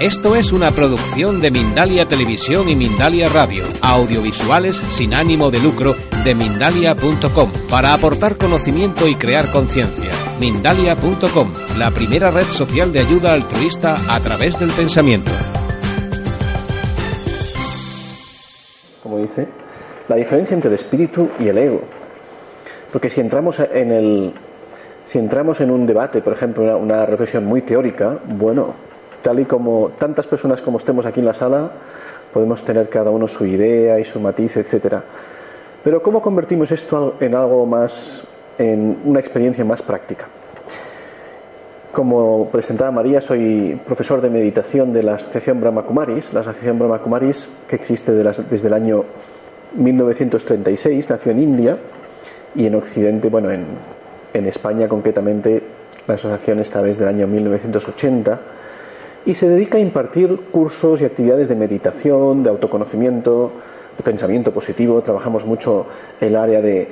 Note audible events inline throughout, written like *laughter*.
Esto es una producción de Mindalia Televisión y Mindalia Radio, audiovisuales sin ánimo de lucro de mindalia.com, para aportar conocimiento y crear conciencia. Mindalia.com, la primera red social de ayuda altruista a través del pensamiento. Como dice, la diferencia entre el espíritu y el ego. Porque si entramos en el, si entramos en un debate, por ejemplo, una, una, reflexión muy teórica, bueno, tal y como tantas personas como estemos aquí en la sala, podemos tener cada uno su idea y su matiz, etcétera. Pero ¿cómo convertimos esto en algo más, en una experiencia más práctica? Como presentaba María, soy profesor de meditación de la Asociación Brahma Kumaris. La Asociación Brahma Kumaris, que existe desde el año 1936, nació en India y en Occidente, bueno, en, en España concretamente, la asociación está desde el año 1980 y se dedica a impartir cursos y actividades de meditación, de autoconocimiento, de pensamiento positivo. Trabajamos mucho el área de,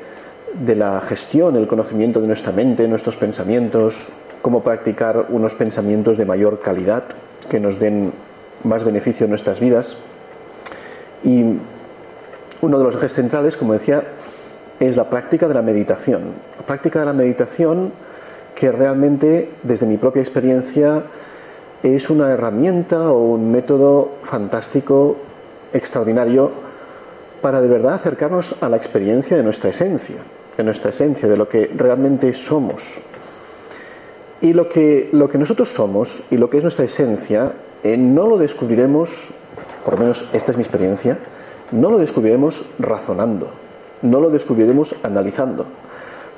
de la gestión, el conocimiento de nuestra mente, nuestros pensamientos, cómo practicar unos pensamientos de mayor calidad que nos den más beneficio en nuestras vidas. Y uno de los ejes centrales, como decía, es la práctica de la meditación. La práctica de la meditación que realmente, desde mi propia experiencia, es una herramienta o un método fantástico, extraordinario, para de verdad acercarnos a la experiencia de nuestra esencia, de nuestra esencia, de lo que realmente somos. Y lo que, lo que nosotros somos y lo que es nuestra esencia, eh, no lo descubriremos, por lo menos esta es mi experiencia, no lo descubriremos razonando, no lo descubriremos analizando,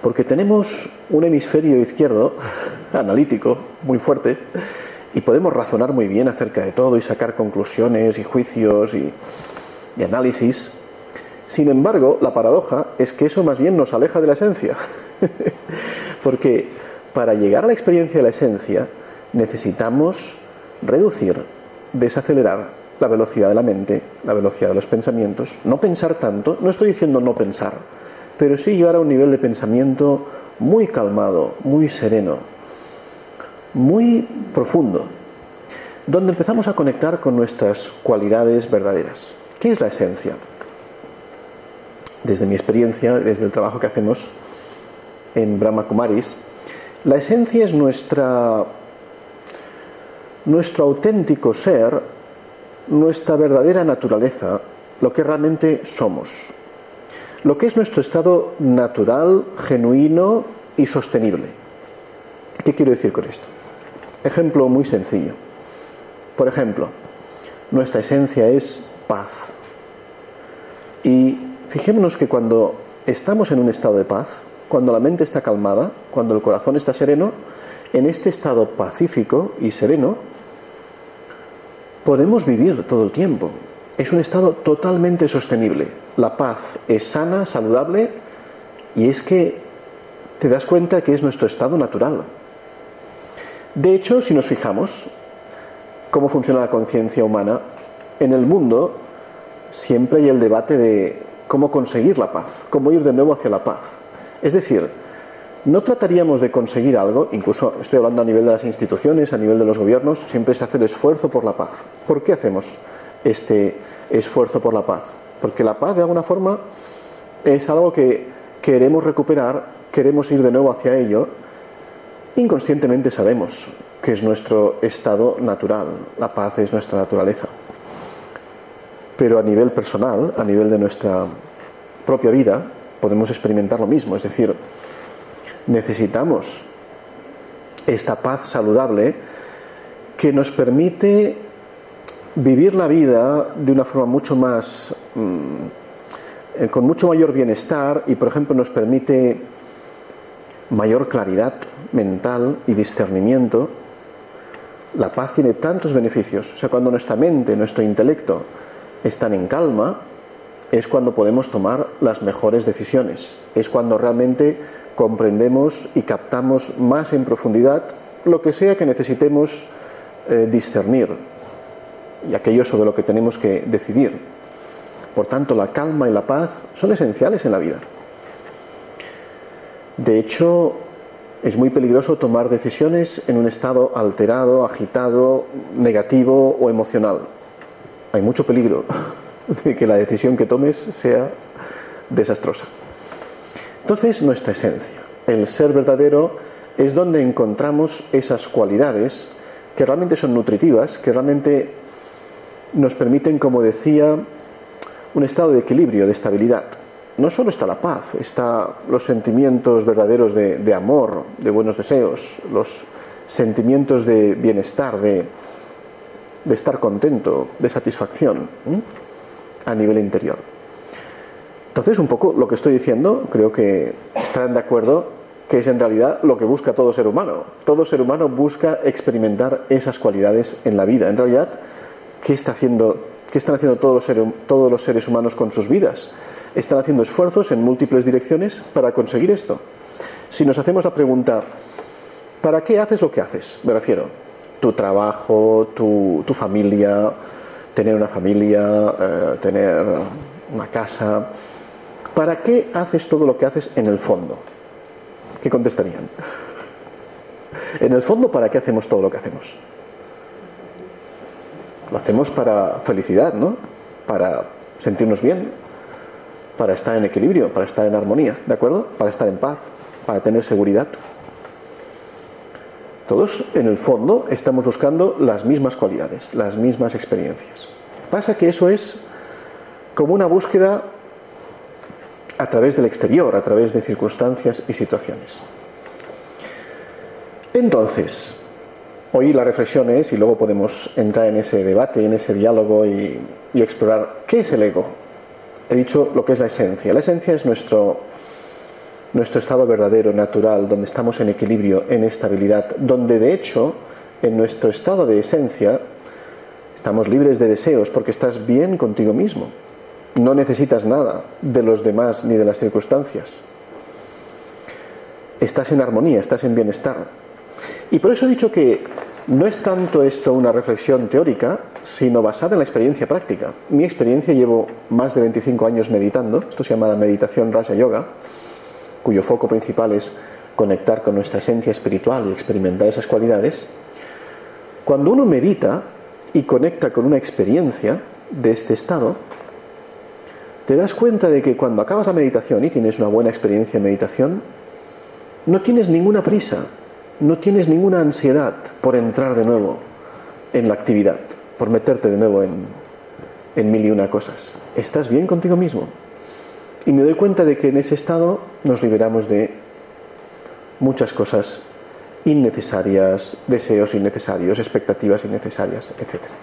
porque tenemos un hemisferio izquierdo *laughs* analítico muy fuerte y podemos razonar muy bien acerca de todo y sacar conclusiones y juicios y, análisis. Sin embargo, la paradoja es que eso más bien nos aleja de la esencia, *laughs* porque para llegar a la experiencia de la esencia necesitamos reducir, desacelerar la velocidad de la mente, la velocidad de los pensamientos, no pensar tanto, no estoy diciendo no pensar, pero sí llegar a un nivel de pensamiento muy calmado, muy sereno, muy profundo, donde empezamos a conectar con nuestras cualidades verdaderas. ¿Qué es la esencia? Desde mi experiencia, desde el trabajo que hacemos en Brahma Kumaris, la esencia es nuestra, nuestro auténtico ser, nuestra verdadera naturaleza, lo que realmente somos, lo que es nuestro estado natural, genuino y sostenible. ¿Qué quiero decir con esto? Ejemplo muy sencillo. Por ejemplo, nuestra esencia es paz. Y fijémonos que cuando estamos en un estado de paz, cuando la mente está calmada, cuando el corazón está sereno, en este estado pacífico y sereno, podemos vivir todo el tiempo. Es un estado totalmente sostenible. La paz es sana, saludable, y es que te das cuenta que es nuestro estado natural. De hecho, si nos fijamos cómo funciona la conciencia humana, en el mundo siempre hay el debate de cómo conseguir la paz, cómo ir de nuevo hacia la paz. Es decir, no trataríamos de conseguir algo, incluso estoy hablando a nivel de las instituciones, a nivel de los gobiernos, siempre se hace el esfuerzo por la paz. ¿Por qué hacemos este esfuerzo por la paz? Porque la paz, de alguna forma, es algo que queremos recuperar, queremos ir de nuevo hacia ello. Inconscientemente sabemos que es nuestro estado natural, la paz es nuestra naturaleza. Pero a nivel personal, a nivel de nuestra propia vida, podemos experimentar lo mismo, es decir, necesitamos esta paz saludable que nos permite vivir la vida de una forma mucho más mmm, con mucho mayor bienestar y por ejemplo nos permite mayor claridad mental y discernimiento la paz tiene tantos beneficios o sea cuando nuestra mente nuestro intelecto están en calma es cuando podemos tomar las mejores decisiones es cuando realmente comprendemos y captamos más en profundidad lo que sea que necesitemos eh, discernir y aquello sobre lo que tenemos que decidir. Por tanto, la calma y la paz son esenciales en la vida. De hecho, es muy peligroso tomar decisiones en un estado alterado, agitado, negativo o emocional. Hay mucho peligro *laughs* de que la decisión que tomes sea desastrosa. Entonces, nuestra esencia, el ser verdadero, es donde encontramos esas cualidades que realmente son nutritivas, que realmente nos permiten, como decía, un estado de equilibrio, de estabilidad. No solo está la paz, está los sentimientos verdaderos de, amor, de buenos deseos, los sentimientos de bienestar, de, de estar contento, de satisfacción a nivel interior. Entonces, un poco lo que estoy diciendo, creo que estarán de acuerdo que es en realidad lo que busca todo ser humano. Todo ser humano busca experimentar esas cualidades en la vida. En realidad, ¿qué, está haciendo, qué están haciendo todos los, seres, todos los seres humanos con sus vidas? Están haciendo esfuerzos en múltiples direcciones para conseguir esto. Si nos hacemos la pregunta, ¿para qué haces lo que haces? Me refiero, tu trabajo, tu, familia, tener una familia, eh, tener una casa. ¿Para qué haces todo lo que haces en el fondo? ¿Qué contestarían? En el fondo, ¿para qué hacemos todo lo que hacemos? Lo hacemos para felicidad, ¿no? Para sentirnos bien, para estar en equilibrio, para estar en armonía, ¿de acuerdo? Para estar en paz, para tener seguridad. Todos, en el fondo, estamos buscando las mismas cualidades, las mismas experiencias. Pasa que eso es como una búsqueda a través del exterior, a través de circunstancias y situaciones. Entonces, hoy la reflexión es, y luego podemos entrar en ese debate, en ese diálogo y, explorar qué es el ego. He dicho lo que es la esencia. La esencia es nuestro, nuestro estado verdadero, natural, donde estamos en equilibrio, en estabilidad, donde de hecho, en nuestro estado de esencia, estamos libres de deseos porque estás bien contigo mismo. No necesitas nada de los demás ni de las circunstancias. Estás en armonía, estás en bienestar. Y por eso he dicho que no es tanto esto una reflexión teórica, sino basada en la experiencia práctica. Mi experiencia llevo más de 25 años meditando, esto se llama la meditación Raja Yoga, cuyo foco principal es conectar con nuestra esencia espiritual y experimentar esas cualidades. Cuando uno medita y conecta con una experiencia de este estado, te das cuenta de que cuando acabas la meditación y tienes una buena experiencia en meditación, no tienes ninguna prisa, no tienes ninguna ansiedad por entrar de nuevo en la actividad, por meterte de nuevo en, en mil y una cosas. Estás bien contigo mismo. Y me doy cuenta de que en ese estado nos liberamos de muchas cosas innecesarias, deseos innecesarios, expectativas innecesarias, etcétera.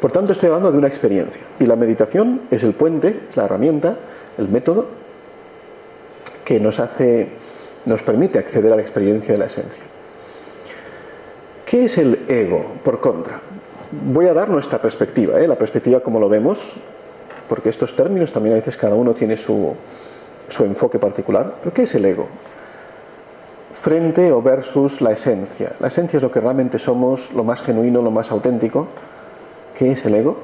Por tanto, estoy hablando de una experiencia. Y la meditación es el puente, la herramienta, el método que nos hace, nos permite acceder a la experiencia de la esencia. ¿Qué es el ego, por contra? Voy a dar nuestra perspectiva, ¿eh? la perspectiva como lo vemos, porque estos términos también a veces cada uno tiene su, su enfoque particular. ¿Pero qué es el ego? Frente o versus la esencia. La esencia es lo que realmente somos, lo más genuino, lo más auténtico ¿Qué es el ego?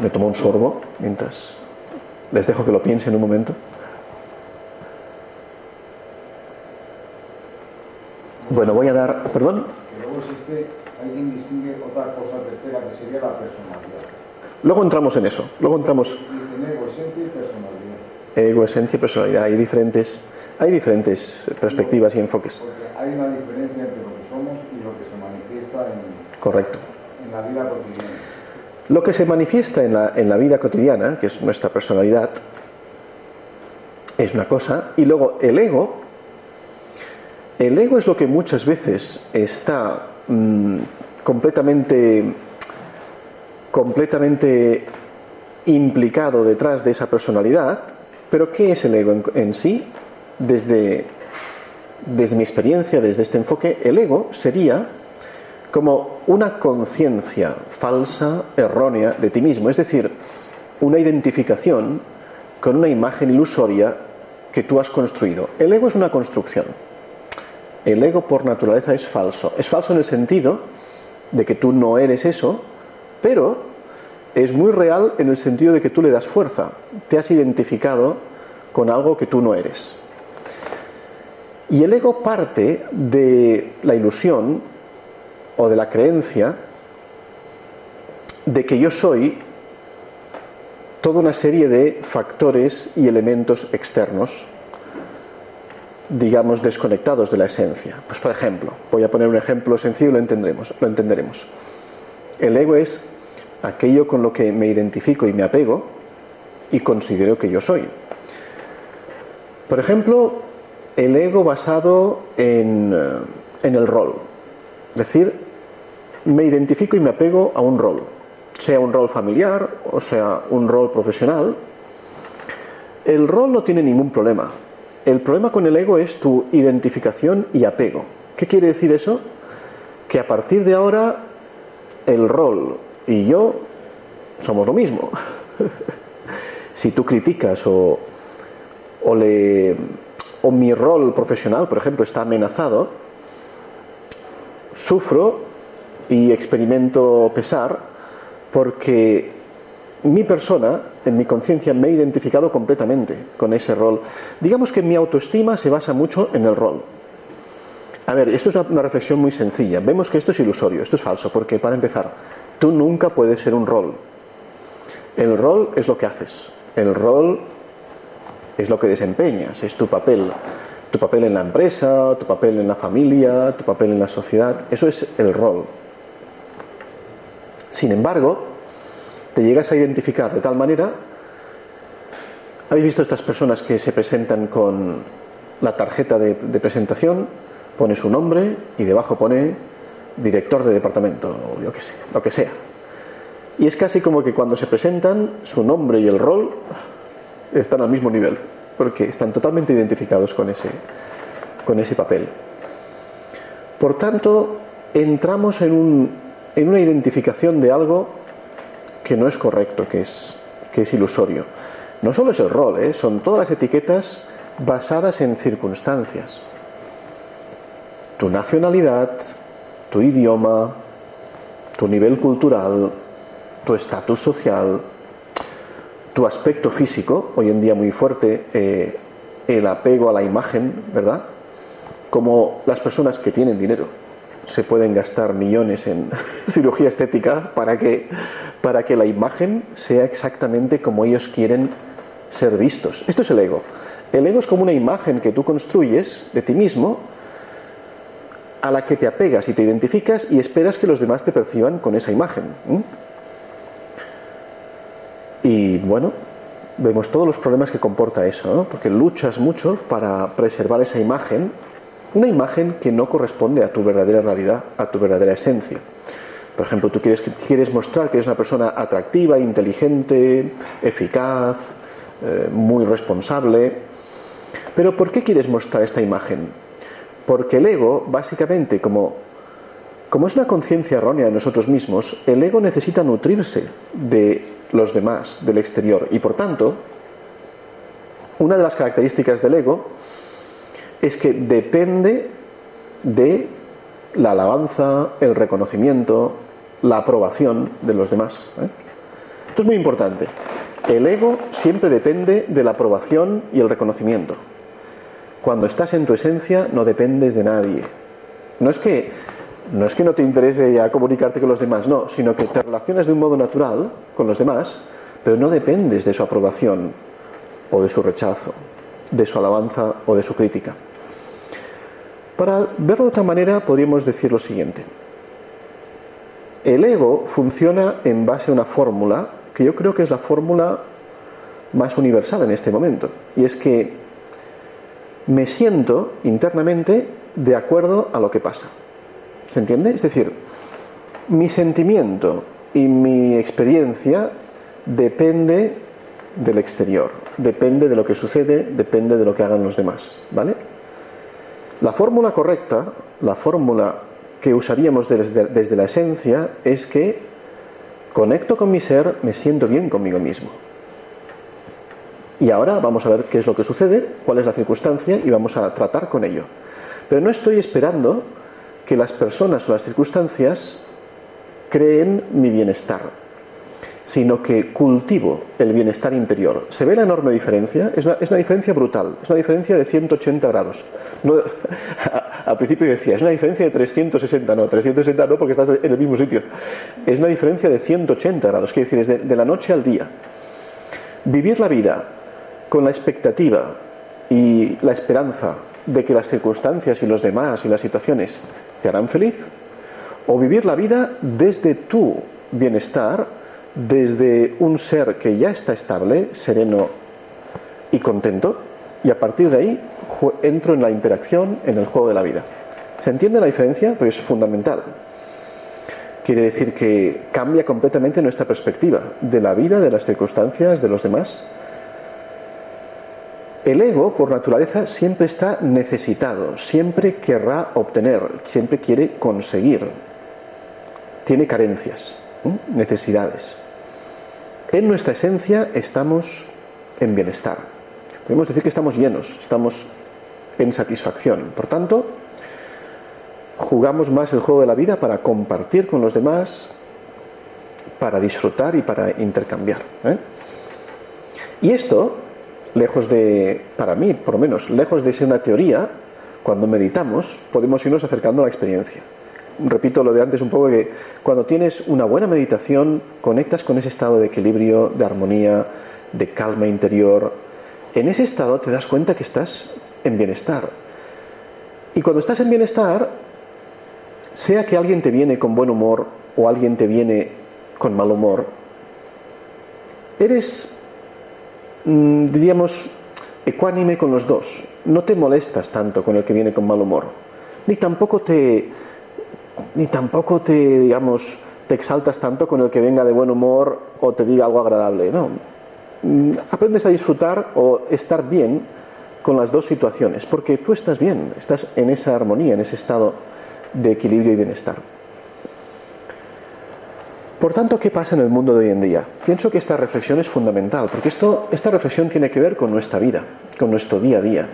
Me tomo un sorbo mientras les dejo que lo piensen un momento. Bueno, voy a dar. ¿Perdón? Alguien distingue otra cosa tercera que sería la personalidad. Luego entramos en eso. Luego entramos. ego, esencia y personalidad. Ego, esencia y personalidad. Hay diferentes, hay diferentes perspectivas y enfoques. Porque hay una diferencia entre lo que somos y lo que se manifiesta en Correcto. En la vida cotidiana. Lo que se manifiesta en la, en la vida cotidiana, que es nuestra personalidad, es una cosa, y luego el ego, el ego es lo que muchas veces está mm, completamente, completamente implicado detrás de esa personalidad, pero ¿qué es el ego en, en sí? Desde, desde mi experiencia, desde este enfoque, el ego sería como una conciencia falsa, errónea de ti mismo, es decir, una identificación con una imagen ilusoria que tú has construido. El ego es una construcción. El ego por naturaleza es falso. Es falso en el sentido de que tú no eres eso, pero es muy real en el sentido de que tú le das fuerza. Te has identificado con algo que tú no eres. Y el ego parte de la ilusión o de la creencia de que yo soy toda una serie de factores y elementos externos, digamos, desconectados de la esencia. Pues por ejemplo, voy a poner un ejemplo sencillo y lo entenderemos, lo entenderemos. El ego es aquello con lo que me identifico y me apego y considero que yo soy. Por ejemplo, el ego basado en, eh, en el rol. Es decir, me identifico y me apego a un rol, sea un rol familiar o sea un rol profesional. El rol no tiene ningún problema. El problema con el ego es tu identificación y apego. ¿Qué quiere decir eso? Que a partir de ahora el rol y yo somos lo mismo. *laughs* si tú criticas o, o, o mi rol profesional, por ejemplo, está amenazado, sufro y experimento pesar porque mi persona, en mi conciencia, me he identificado completamente con ese rol. Digamos que mi autoestima se basa mucho en el rol. A ver, esto es una, reflexión muy sencilla. Vemos que esto es ilusorio, esto es falso, porque para empezar, tú nunca puedes ser un rol. El rol es lo que haces. El rol es lo que desempeñas, es tu papel. Tu papel en la empresa, tu papel en la familia, tu papel en la sociedad. Eso es el rol. Sin embargo, te llegas a identificar de tal manera, ¿habéis visto estas personas que se presentan con la tarjeta de, presentación? Pone su nombre y debajo pone director de departamento, o yo qué sé, lo que sea. Y es casi como que cuando se presentan, su nombre y el rol están al mismo nivel, porque están totalmente identificados con ese, con ese papel. Por tanto, entramos en un, en una identificación de algo que no es correcto, que es, que es ilusorio. No solo es el rol, ¿eh? son todas las etiquetas basadas en circunstancias. Tu nacionalidad, tu idioma, tu nivel cultural, tu estatus social, tu aspecto físico, hoy en día muy fuerte, eh, el apego a la imagen, ¿verdad? Como las personas que tienen dinero se pueden gastar millones en *laughs* cirugía estética para que, para que la imagen sea exactamente como ellos quieren ser vistos. Esto es el ego. El ego es como una imagen que tú construyes de ti mismo a la que te apegas y te identificas y esperas que los demás te perciban con esa imagen. Y bueno, vemos todos los problemas que comporta eso, ¿no? porque luchas mucho para preservar esa imagen una imagen que no corresponde a tu verdadera realidad, a tu verdadera esencia. Por ejemplo, tú quieres, quieres mostrar que eres una persona atractiva, inteligente, eficaz, eh, muy responsable. Pero ¿por qué quieres mostrar esta imagen? Porque el ego, básicamente, como, como es una conciencia errónea de nosotros mismos, el ego necesita nutrirse de los demás, del exterior. Y por tanto, una de las características del ego es que depende de la alabanza, el reconocimiento, la aprobación de los demás. ¿eh? Esto es muy importante. El ego siempre depende de la aprobación y el reconocimiento. Cuando estás en tu esencia no dependes de nadie. No es que no es que no te interese ya comunicarte con los demás, no, sino que te relacionas de un modo natural con los demás, pero no dependes de su aprobación o de su rechazo, de su alabanza o de su crítica. Para verlo de otra manera, podríamos decir lo siguiente. El ego funciona en base a una fórmula que yo creo que es la fórmula más universal en este momento. Y es que me siento internamente de acuerdo a lo que pasa. ¿Se entiende? Es decir, mi sentimiento y mi experiencia depende del exterior, depende de lo que sucede, depende de lo que hagan los demás. ¿Vale? La fórmula correcta, la fórmula que usaríamos desde, la esencia es que conecto con mi ser, me siento bien conmigo mismo. Y ahora vamos a ver qué es lo que sucede, cuál es la circunstancia y vamos a tratar con ello. Pero no estoy esperando que las personas o las circunstancias creen mi bienestar, sino que cultivo el bienestar interior. ¿Se ve la enorme diferencia? Es una, diferencia brutal, es una diferencia de 180 grados. No, *laughs* al principio decía, es una diferencia de 360, no, 360 no porque estás en el mismo sitio. Es una diferencia de 180 grados, quiere decir, es de, de la noche al día. Vivir la vida con la expectativa y la esperanza de que las circunstancias y los demás y las situaciones te harán feliz, o vivir la vida desde tu bienestar, desde un ser que ya está estable, sereno y contento, y a partir de ahí entro en la interacción, en el juego de la vida. ¿Se entiende la diferencia? Pues es fundamental. Quiere decir que cambia completamente nuestra perspectiva de la vida, de las circunstancias, de los demás. El ego, por naturaleza, siempre está necesitado, siempre querrá obtener, siempre quiere conseguir. Tiene carencias, necesidades. En nuestra esencia estamos en bienestar. Podemos decir que estamos llenos, estamos en satisfacción. Por tanto, jugamos más el juego de la vida para compartir con los demás, para disfrutar y para intercambiar. ¿eh? Y esto, lejos de, para mí por lo menos, lejos de ser una teoría, cuando meditamos podemos irnos acercando a la experiencia repito lo de antes un poco, que cuando tienes una buena meditación, conectas con ese estado de equilibrio, de armonía, de calma interior. En ese estado te das cuenta que estás en bienestar. Y cuando estás en bienestar, sea que alguien te viene con buen humor o alguien te viene con mal humor, eres, mm, diríamos, ecuánime con los dos. No te molestas tanto con el que viene con mal humor, ni tampoco te, ni tampoco te, digamos, te exaltas tanto con el que venga de buen humor o te diga algo agradable, no. Mm, aprendes a disfrutar o estar bien con las dos situaciones, porque tú estás bien, estás en esa armonía, en ese estado de equilibrio y bienestar. Por tanto, ¿qué pasa en el mundo de hoy en día? Pienso que esta reflexión es fundamental, porque esto, esta reflexión tiene que ver con nuestra vida, con nuestro día a día.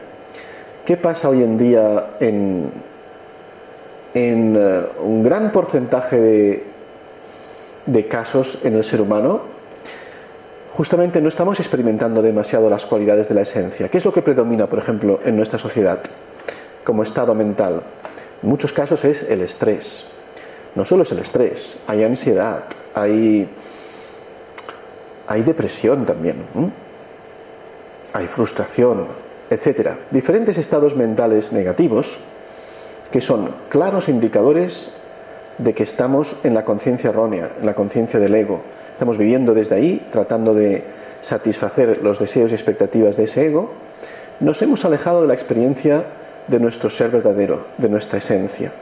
¿Qué pasa hoy en día en, en eh, un gran porcentaje de, de casos en el ser humano, justamente no estamos experimentando demasiado las cualidades de la esencia. ¿Qué es lo que predomina, por ejemplo, en nuestra sociedad como estado mental? En muchos casos es el estrés. No solo es el estrés, hay ansiedad, hay, hay depresión también, hay frustración, etcétera. Diferentes estados mentales negativos que son claros indicadores de que estamos en la conciencia errónea, en la conciencia del ego. Estamos viviendo desde ahí, tratando de satisfacer los deseos y expectativas de ese ego. Nos hemos alejado de la experiencia de nuestro ser verdadero, de nuestra esencia.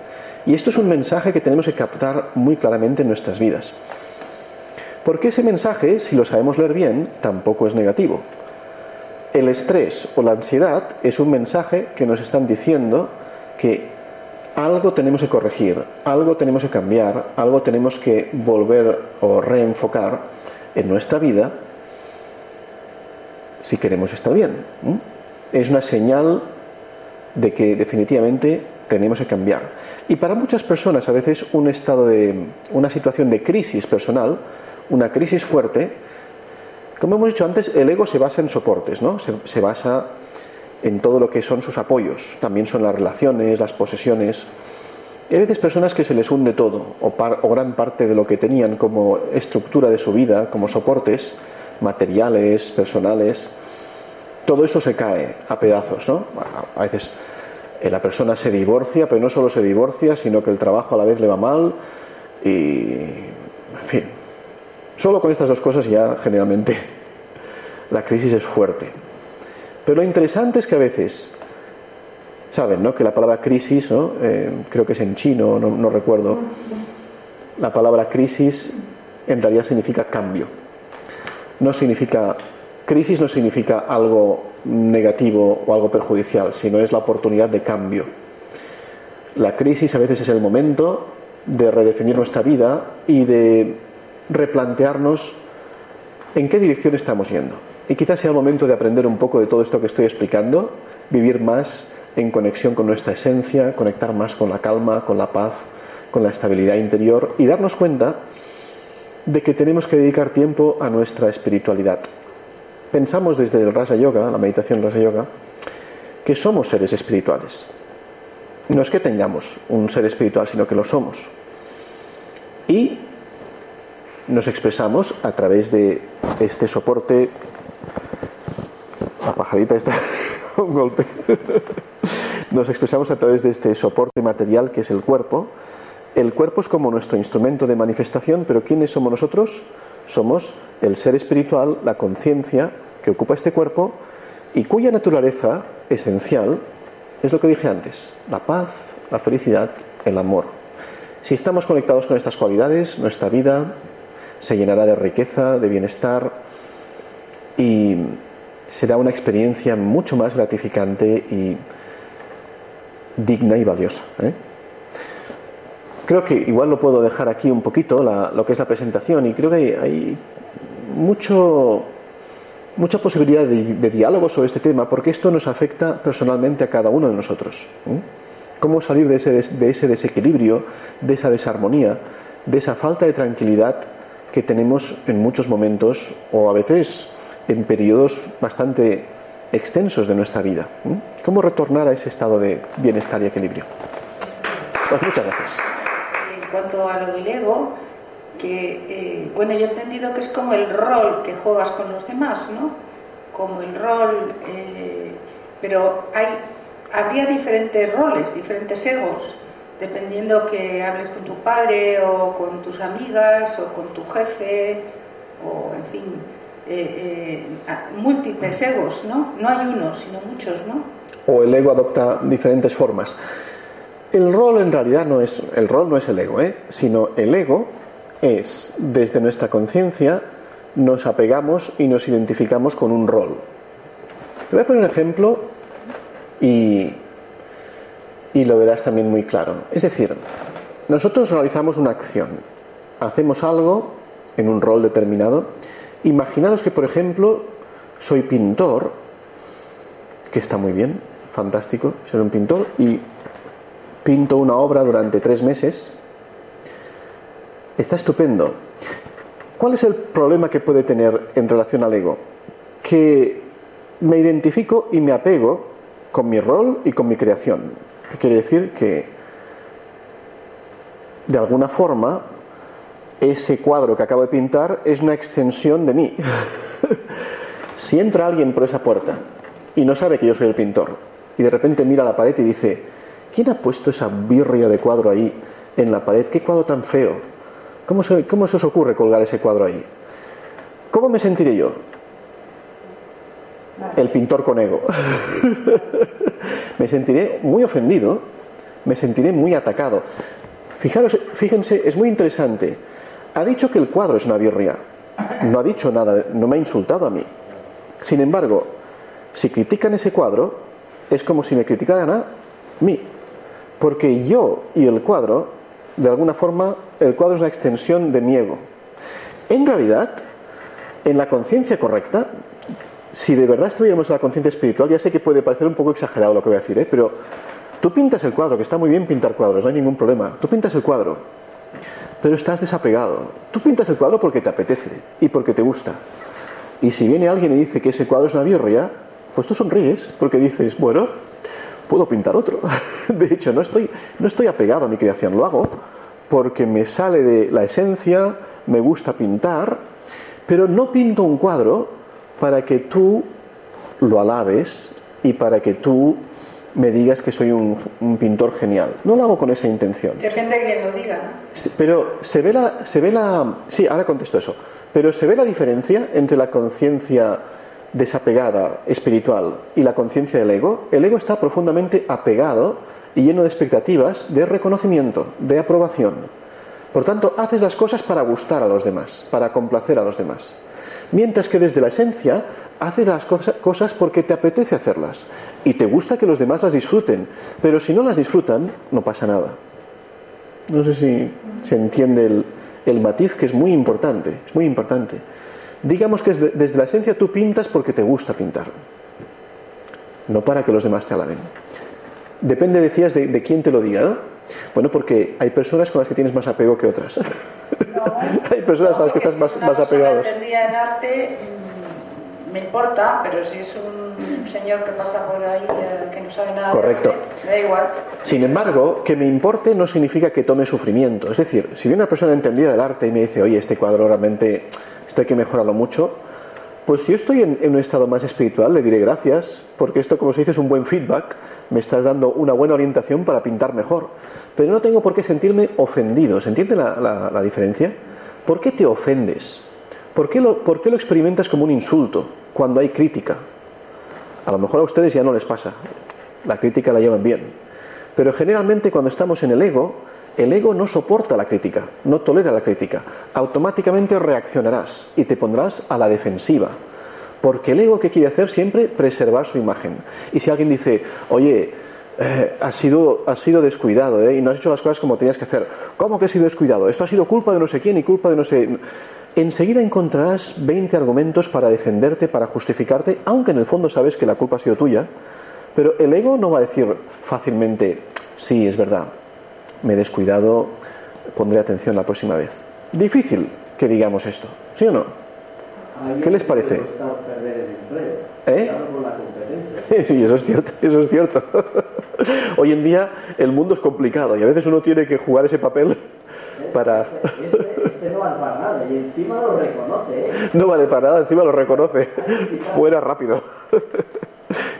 Y esto es un mensaje que tenemos que captar muy claramente en nuestras vidas. Porque ese mensaje, si lo sabemos leer bien, tampoco es negativo. El estrés o la ansiedad es un mensaje que nos están diciendo que algo tenemos que corregir, algo tenemos que cambiar, algo tenemos que volver o reenfocar en nuestra vida si queremos estar bien. Es una señal de que definitivamente tenemos que cambiar. Y para muchas personas a veces un estado de una situación de crisis personal, una crisis fuerte, como hemos dicho antes, el ego se basa en soportes, ¿no? Se, se basa en todo lo que son sus apoyos, también son las relaciones, las posesiones. hay veces personas que se les hunde todo, o, o, gran parte de lo que tenían como estructura de su vida, como soportes materiales, personales, todo eso se cae a pedazos, ¿no? A veces eh, la persona se divorcia, pero no solo se divorcia, sino que el trabajo a la vez le va mal y, en fin, solo con estas dos cosas ya generalmente *laughs* la crisis es fuerte. Pero lo interesante es que a veces, saben, ¿no? Que la palabra crisis. Eh, creo que es en chino, no, no recuerdo, la palabra crisis en realidad significa cambio. No significa, crisis no significa algo negativo o algo perjudicial, sino es la oportunidad de cambio. La crisis a veces es el momento de redefinir nuestra vida y de replantearnos en qué dirección estamos yendo. Y quizás sea el momento de aprender un poco de todo esto que estoy explicando, vivir más en conexión con nuestra esencia, conectar más con la calma, con la paz, con la estabilidad interior y darnos cuenta de que tenemos que dedicar tiempo a nuestra espiritualidad. Pensamos desde el Rasa Yoga, la meditación Rasa Yoga, que somos seres espirituales. No es que tengamos un ser espiritual, sino que lo somos. Y nos expresamos a través de este soporte. La pajarita está *laughs* un golpe. Nos expresamos a través de este soporte material que es el cuerpo. El cuerpo es como nuestro instrumento de manifestación, pero ¿quiénes somos nosotros? Somos el ser espiritual, la conciencia que ocupa este cuerpo y cuya naturaleza esencial es lo que dije antes, la paz, la felicidad, el amor. Si estamos conectados con estas cualidades, nuestra vida se llenará de riqueza, de bienestar y será una experiencia mucho más gratificante y digna y valiosa. ¿eh? Creo que igual lo puedo dejar aquí un poquito, lo que es la presentación, y creo que hay, mucho, mucha posibilidad de, diálogo sobre este tema, porque esto nos afecta personalmente a cada uno de nosotros. ¿eh? ¿Cómo salir de ese, de ese desequilibrio, de esa desarmonía, de esa falta de tranquilidad que tenemos en muchos momentos o a veces en periodos bastante extensos de nuestra vida. ¿Cómo retornar a ese estado de bienestar y equilibrio? Pues muchas gracias. En cuanto a lo del ego, que, eh, bueno, yo he entendido que es como el rol que juegas con los demás, ¿no? Como el rol, eh, pero hay, habría diferentes roles, diferentes egos dependiendo que hables con tu padre o con tus amigas o con tu jefe o en fin, eh, eh, múltiples egos, ¿no? No hay uno, sino muchos, ¿no? O el ego adopta diferentes formas. El rol en realidad no es el rol no es el ego, ¿eh? sino el ego es desde nuestra conciencia nos apegamos y nos identificamos con un rol. Te voy a poner un ejemplo y y lo verás también muy claro. Es decir, nosotros realizamos una acción, hacemos algo en un rol determinado. Imaginaros que, por ejemplo, soy pintor, que está muy bien, fantástico ser un pintor, y pinto una obra durante tres meses. Está estupendo. ¿Cuál es el problema que puede tener en relación al ego? Que me identifico y me apego con mi rol y con mi creación quiere decir que de alguna forma ese cuadro que acabo de pintar es una extensión de mí. *laughs* si entra alguien por esa puerta y no sabe que yo soy el pintor y de repente mira la pared y dice, ¿quién ha puesto esa birria de cuadro ahí en la pared? ¿Qué cuadro tan feo? ¿Cómo se, cómo se os ocurre colgar ese cuadro ahí? ¿Cómo me sentiré yo? el pintor con ego. *laughs* me sentiré muy ofendido, me sentiré muy atacado. Fijaros, fíjense, es muy interesante. Ha dicho que el cuadro es una birria. No ha dicho nada, no me ha insultado a mí. Sin embargo, si critican ese cuadro, es como si me criticaran a mí. Porque yo y el cuadro, de alguna forma, el cuadro es una extensión de mi ego. En realidad, en la conciencia correcta, si de verdad estuviéramos en la conciencia espiritual, ya sé que puede parecer un poco exagerado lo que voy a decir, ¿eh? pero tú pintas el cuadro, que está muy bien pintar cuadros, no hay ningún problema. Tú pintas el cuadro, pero estás desapegado. Tú pintas el cuadro porque te apetece y porque te gusta. Y si viene alguien y dice que ese cuadro es una birria, pues tú sonríes porque dices, bueno, puedo pintar otro. *laughs* De hecho, no estoy, no estoy apegado a mi creación, lo hago porque me sale de la esencia, me gusta pintar, pero no pinto un cuadro para que tú lo alabes y para que tú me digas que soy un, pintor genial. No lo hago con esa intención. Depende de quien lo diga. Pero se ve la, se ve la, sí, ahora contesto eso. Pero se ve la diferencia entre la conciencia desapegada, espiritual, y la conciencia del ego. El ego está profundamente apegado y lleno de expectativas de reconocimiento, de aprobación. Por tanto, haces las cosas para gustar a los demás, para complacer a los demás. Mientras que desde la esencia haces las cosas porque te apetece hacerlas y te gusta que los demás las disfruten, pero si no las disfrutan, no pasa nada. No sé si se entiende el, matiz que es muy importante, es muy importante. Digamos que desde la esencia tú pintas porque te gusta pintar, no para que los demás te alaben. Depende, decías, de, de quién te lo diga, ¿no? Bueno, porque hay personas con las que tienes más apego que otras. *laughs* hay personas a las que estás más, más apegados. el arte me importa, pero si es un señor que pasa por ahí que no sabe nada, Correcto. me da igual. Sin embargo, que me importe no significa que tome sufrimiento. Es decir, si viene una persona entendida del arte y me dice, oye, este cuadro realmente, esto hay que mejorarlo mucho, pues si yo estoy en, un estado más espiritual, le diré gracias, porque esto, como se dice, es un buen feedback, me estás dando una buena orientación para pintar mejor. Pero no tengo por qué sentirme ofendido. ¿Se entiende la, diferencia? ¿Por qué te ofendes? ¿Por qué, lo, ¿Por qué lo experimentas como un insulto cuando hay crítica? A lo mejor a ustedes ya no les pasa, la crítica la llevan bien. Pero generalmente cuando estamos en el ego, el ego no soporta la crítica, no tolera la crítica. Automáticamente reaccionarás y te pondrás a la defensiva. Porque el ego que quiere hacer siempre preservar su imagen. Y si alguien dice, oye, eh, has, sido, has sido descuidado ¿eh? y no has hecho las cosas como tenías que hacer, ¿cómo que he sido descuidado? Esto ha sido culpa de no sé quién y culpa de no sé enseguida encontrarás 20 argumentos para defenderte, para justificarte, aunque en el fondo sabes que la culpa ha sido tuya, pero el ego no va a decir fácilmente, sí, es verdad, me he descuidado, pondré atención la próxima vez. Difícil que digamos esto, ¿sí o no? ¿Qué les parece? ¿Eh? *laughs* Sí, eso es cierto, eso es cierto. *laughs* Hoy en día el mundo es complicado y a veces uno tiene que jugar ese papel para... Este, este, no vale para nada y encima lo reconoce. ¿eh? No vale para nada, encima lo reconoce. Fuera rápido. *laughs*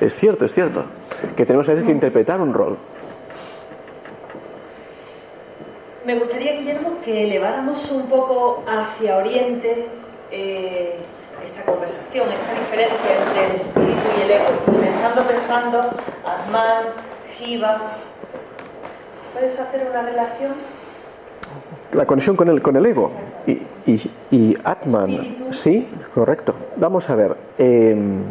Es cierto, es cierto. Que tenemos a veces que interpretar un rol. Me gustaría, Guillermo, que eleváramos un poco hacia Oriente eh, esta conversación, esta diferencia entre el espíritu y el ego. Pensando, pensando, Atman, Jiva. ¿Puedes hacer una relación? la conexión con el, con el ego. Y, Atman, sí, correcto. Vamos a ver. Em,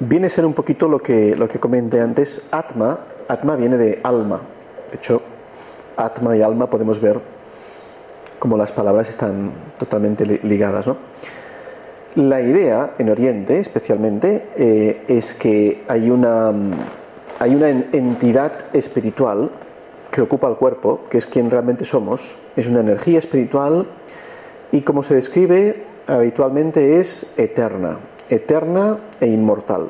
viene a ser un poquito lo que, lo que comenté antes. Atma, Atma viene de alma. De hecho, Atma y alma podemos ver como las palabras están totalmente ligadas. La idea en Oriente, especialmente, eh, es que hay una, hay una entidad espiritual que ocupa el cuerpo, que es quien realmente somos, es una energía espiritual y como se describe habitualmente es eterna, eterna e inmortal.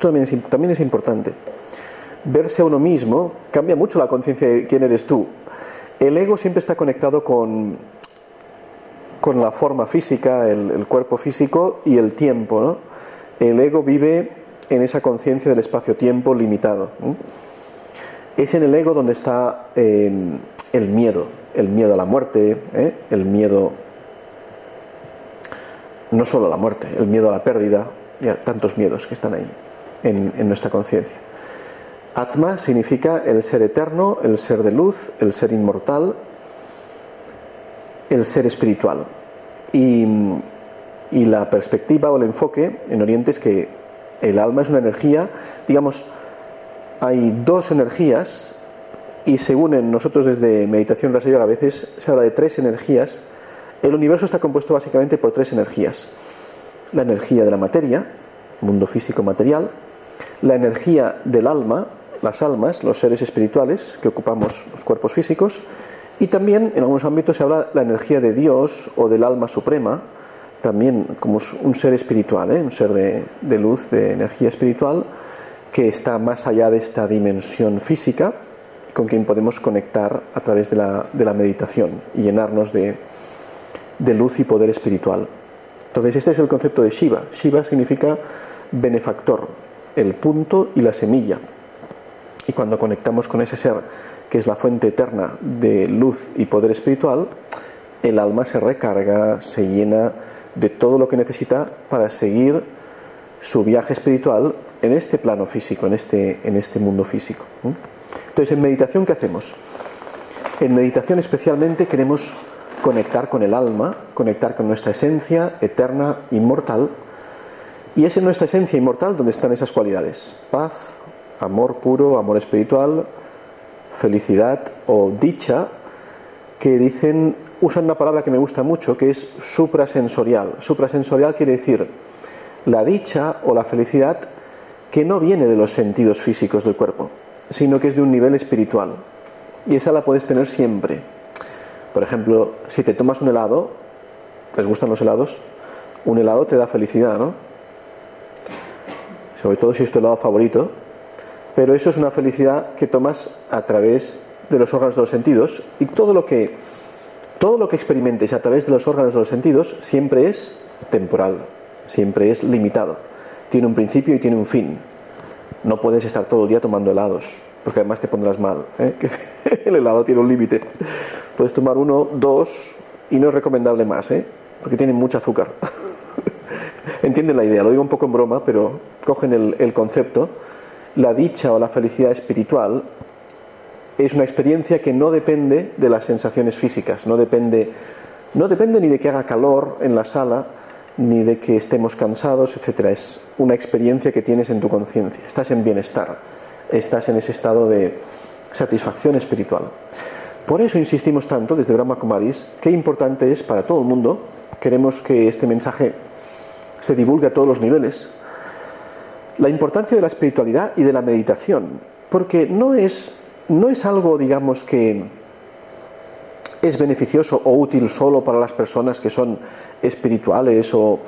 También es, también es importante. Verse a uno mismo cambia mucho la conciencia de quién eres tú. El ego siempre está conectado con, con la forma física, el, cuerpo físico y el tiempo. ¿no? El ego vive en esa conciencia del espacio-tiempo limitado es en el ego donde está em, el miedo, el miedo a la muerte, ¿eh? el miedo, no solo a la muerte, el miedo a la pérdida, ya tantos miedos que están ahí en, en nuestra conciencia. Atma significa el ser eterno, el ser de luz, el ser inmortal, el ser espiritual. Y, y la perspectiva o el enfoque en Oriente es que el alma es una energía, digamos, hay dos energías y según en nosotros desde Meditación Rasa Yoga a veces se habla de tres energías. El universo está compuesto básicamente por tres energías. La energía de la materia, mundo físico material, la energía del alma, las almas, los seres espirituales que ocupamos los cuerpos físicos, y también en algunos ámbitos se habla de la energía de Dios o del alma suprema, también como un ser espiritual, ¿eh? un ser de, luz, de energía espiritual, que está más allá de esta dimensión física, con quien podemos conectar a través de la, de la meditación y llenarnos de, de luz y poder espiritual. Entonces, este es el concepto de Shiva. Shiva significa benefactor, el punto y la semilla. Y cuando conectamos con ese ser, que es la fuente eterna de luz y poder espiritual, el alma se recarga, se llena de todo lo que necesita para seguir su viaje espiritual en este plano físico, en este, en este mundo físico. Entonces, en meditación, ¿qué hacemos? En meditación especialmente queremos conectar con el alma, conectar con nuestra esencia eterna, inmortal, y es en nuestra esencia inmortal donde están esas cualidades, paz, amor puro, amor espiritual, felicidad o dicha, que dicen, usan una palabra que me gusta mucho, que es suprasensorial. Suprasensorial quiere decir la dicha o la felicidad que no viene de los sentidos físicos del cuerpo, sino que es de un nivel espiritual. Y esa la puedes tener siempre. Por ejemplo, si te tomas un helado, ¿les gustan los helados? Un helado te da felicidad, ¿no? Sobre todo si es tu helado favorito. Pero eso es una felicidad que tomas a través de los órganos de los sentidos y todo lo que todo lo que experimentes a través de los órganos de los sentidos siempre es temporal, siempre es limitado. Tiene un principio y tiene un fin. No puedes estar todo el día tomando helados, porque además te pondrás mal. ¿eh? *laughs* el helado tiene un límite. Puedes tomar uno, dos, y no es recomendable más, ¿eh? porque tienen mucho azúcar. *laughs* Entienden la idea, lo digo un poco en broma, pero cogen el, el concepto. La dicha o la felicidad espiritual es una experiencia que no depende de las sensaciones físicas, no depende, no depende ni de que haga calor en la sala, ni de que estemos cansados, etcétera. Es una experiencia que tienes en tu conciencia. Estás en bienestar, estás en ese estado de satisfacción espiritual. Por eso insistimos tanto desde Brahma Kumaris, qué importante es para todo el mundo. Queremos que este mensaje se divulgue a todos los niveles. La importancia de la espiritualidad y de la meditación, porque no es no es algo, digamos, que es beneficioso o útil solo para las personas que son espirituales o,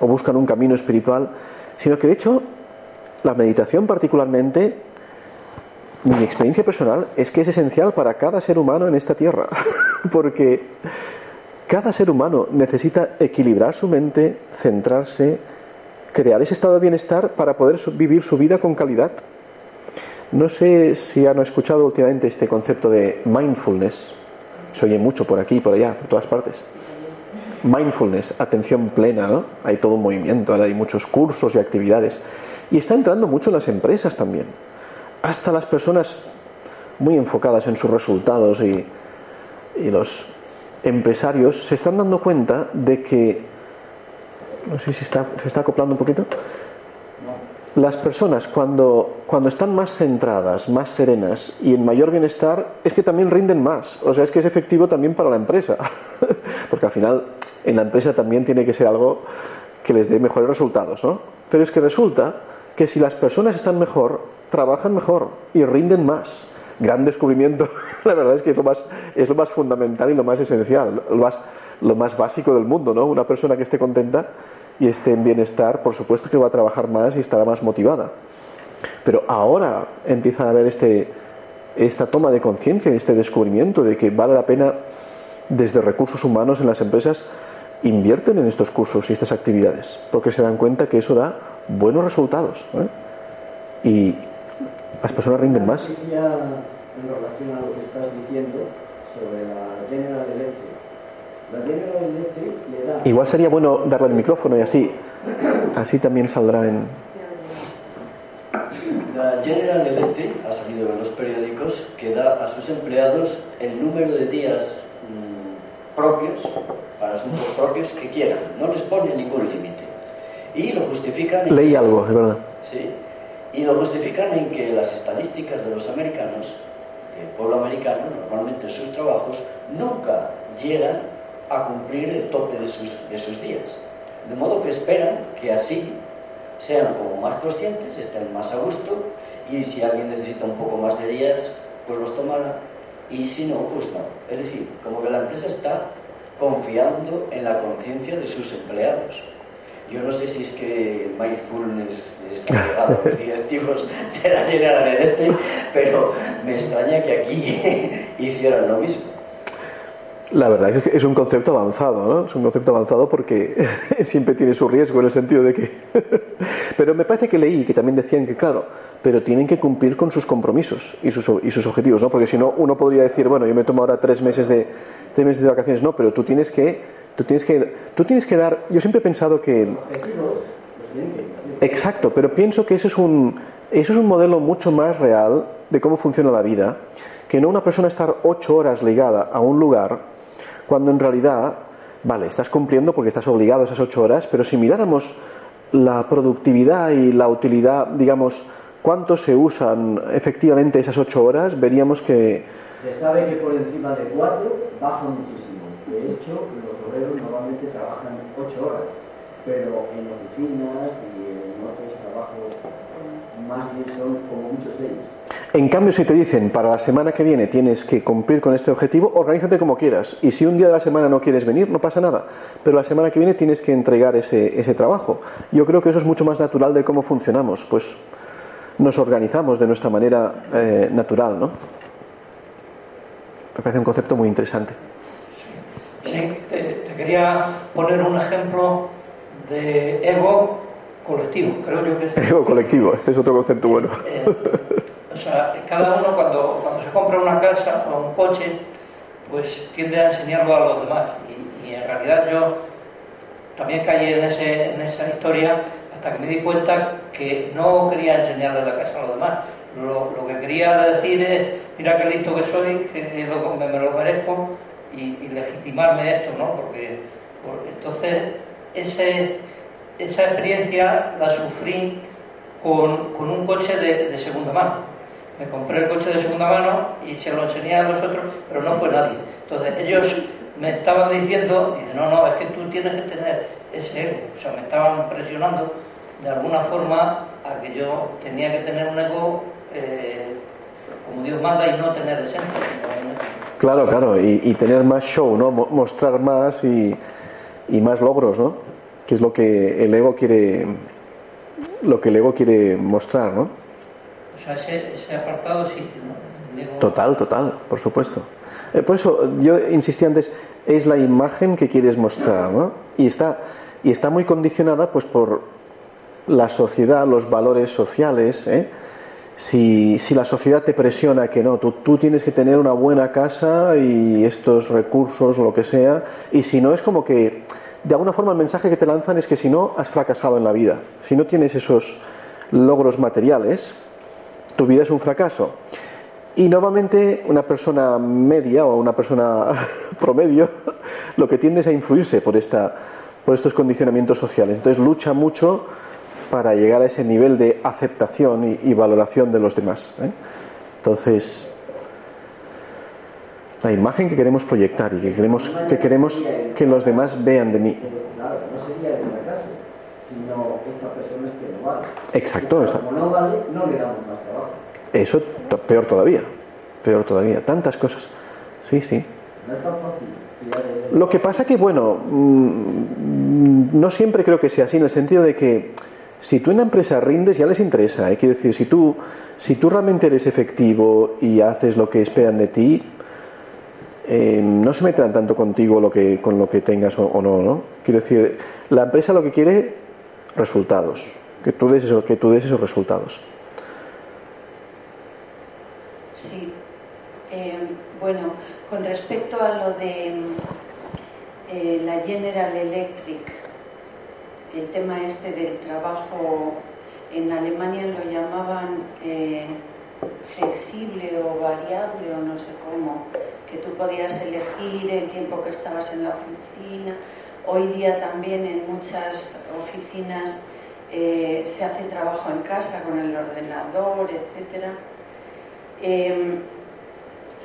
buscan un camino espiritual, sino que de hecho la meditación particularmente, mi experiencia personal es que es esencial para cada ser humano en esta tierra, *laughs* porque cada ser humano necesita equilibrar su mente, centrarse, crear ese estado de bienestar para poder vivir su vida con calidad. No sé si han escuchado últimamente este concepto de mindfulness. Se oye mucho por aquí, por allá, por todas partes. Mindfulness, atención plena, ¿no? Hay todo un movimiento, hay muchos cursos y actividades. Y está entrando mucho en las empresas también. Hasta las personas muy enfocadas en sus resultados y, y los empresarios se están dando cuenta de que, no sé si está, se está acoplando un poquito, las personas cuando, cuando están más centradas, más serenas y en mayor bienestar, es que también rinden más. O sea, es que es efectivo también para la empresa. *laughs* Porque al final en la empresa también tiene que ser algo que les dé mejores resultados, ¿no? Pero es que resulta que si las personas están mejor, trabajan mejor y rinden más. Gran descubrimiento. *laughs* la verdad es que es lo más, es lo más fundamental y lo más esencial, lo más, lo más básico del mundo, ¿no? Una persona que esté contenta y esté en bienestar, por supuesto que va a trabajar más y estará más motivada. Pero ahora empieza a haber este, esta toma de conciencia, este descubrimiento de que vale la pena desde recursos humanos en las empresas invierten en estos cursos y estas actividades, porque se dan cuenta que eso da buenos resultados ¿eh? y las personas rinden más. En relación a lo que estás diciendo sobre la General Electric, Igual sería bueno darle el micrófono y así, así también saldrá en. La General Electric ha salido en los periódicos que da a sus empleados el número de días mmm, propios, para asuntos propios que quieran. No les pone ningún límite. Y lo justifican. Leí algo, es verdad. Sí. Y lo justifican en que las estadísticas de los americanos, el pueblo americano, normalmente en sus trabajos, nunca llegan a cumplir el tope de sus, de sus días. De modo que esperan que así sean como más conscientes, estén más a gusto y si alguien necesita un poco más de días, pues los tomará y si no, pues no. Es decir, como que la empresa está confiando en la conciencia de sus empleados. Yo no sé si es que mindfulness está llegado a los directivos de la General pero me extraña que aquí *laughs* hicieran lo mismo. La verdad es que es un concepto avanzado, ¿no? Es un concepto avanzado porque *laughs* siempre tiene su riesgo en el sentido de que... *laughs* pero me parece que leí que también decían que, claro, pero tienen que cumplir con sus compromisos y sus, y sus objetivos, ¿no? Porque si no, uno podría decir, bueno, yo me tomo ahora tres meses de, tres meses de vacaciones. No, pero tú tienes que, tú tienes que, tú tienes que dar... Yo siempre he pensado que... Exacto, pero pienso que eso es un, eso es un modelo mucho más real de cómo funciona la vida, que no una persona estar ocho horas ligada a un lugar cuando en realidad, vale, estás cumpliendo porque estás obligado a esas ocho horas, pero si miráramos la productividad y la utilidad, digamos, cuánto se usan efectivamente esas ocho horas, veríamos que... Se sabe que por encima de cuatro baja muchísimo. De hecho, los obreros normalmente trabajan ocho horas. pero en oficinas y en otros trabajos más bien son como muchos seis. En cambio, si te dicen para la semana que viene tienes que cumplir con este objetivo, organízate como quieras. Y si un día de la semana no quieres venir, no pasa nada. Pero la semana que viene tienes que entregar ese, ese trabajo. Yo creo que eso es mucho más natural de cómo funcionamos. Pues nos organizamos de nuestra manera eh, natural, ¿no? Me parece un concepto muy interesante. Sí, te, te quería poner un ejemplo de ego colectivo, creo yo que es. Ego *laughs* colectivo, este es otro concepto bueno. Eh, o sea, cada uno cuando, cuando se compra una casa o un coche, pues tiende a enseñarlo a los demás. Y, y en realidad yo también caí en, ese, en esa historia hasta que me di cuenta que no quería enseñarle la casa a los demás. Lo, lo que quería decir es, mira qué listo que soy, que lo, me, me, lo merezco y, y, legitimarme esto, ¿no? Porque, porque entonces ese, esa experiencia la sufrí con, con un coche de, segunda mano. Me compré el coche de segunda mano y se lo enseñé a los otros, pero no fue nadie. Entonces ellos me estaban diciendo, dicen, no, no, es que tú tienes que tener ese ego. O sea, me estaban presionando de alguna forma a que yo tenía que tener un ego eh, como Dios manda y no tener esencia. Claro, claro, y, y, tener más show, ¿no? Mostrar más y, y más logros, ¿no? Que es lo que el ego quiere, lo que el ego quiere mostrar, ¿no? O sea, ese, ese apartado sí. ¿no? Ego... Total, total, por supuesto. Eh, por eso yo insistí antes, es la imagen que quieres mostrar, ¿no? Y está, y está muy condicionada, pues, por la sociedad, los valores sociales, ¿eh? Si, si, la sociedad te presiona que no, tú, tú, tienes que tener una buena casa y estos recursos, lo que sea, y si no es como que, de alguna forma el mensaje que te lanzan es que si no, has fracasado en la vida. Si no tienes esos logros materiales, tu vida es un fracaso. Y normalmente una persona media o una persona *laughs* promedio lo que tiende es a influirse por, esta, por estos condicionamientos sociales. Entonces lucha mucho para llegar a ese nivel de aceptación y, y valoración de los demás. ¿eh? Entonces, la imagen que queremos proyectar y que queremos que, queremos que los demás vean de mí. Claro, no sería el fracaso, sino esta persona es que no vale. Exacto. Está. Como no vale, no le damos más trabajo. Eso peor todavía, peor todavía. Tantas cosas. Sí, sí. Lo que pasa que, bueno, mmm, no siempre creo que sea así, en el sentido de que si tú en la empresa rindes, ya les interesa. ¿eh? Quiero decir, si tú, si tú realmente eres efectivo y haces lo que esperan de ti, eh, no se meterán tanto contigo lo que, con lo que tengas o, o, no, ¿no? Quiero decir, la empresa lo que quiere, resultados. Que tú des, que tú des esos resultados. Sí. Eh, bueno, con respecto a lo de eh, la General Electric, el tema este del trabajo en Alemania lo llamaban flexible o variable o no sé cómo, que tú podías elegir el tiempo que estabas en la oficina. Hoy día también en muchas oficinas eh, se hace trabajo en casa con el ordenador, etcétera. Eh,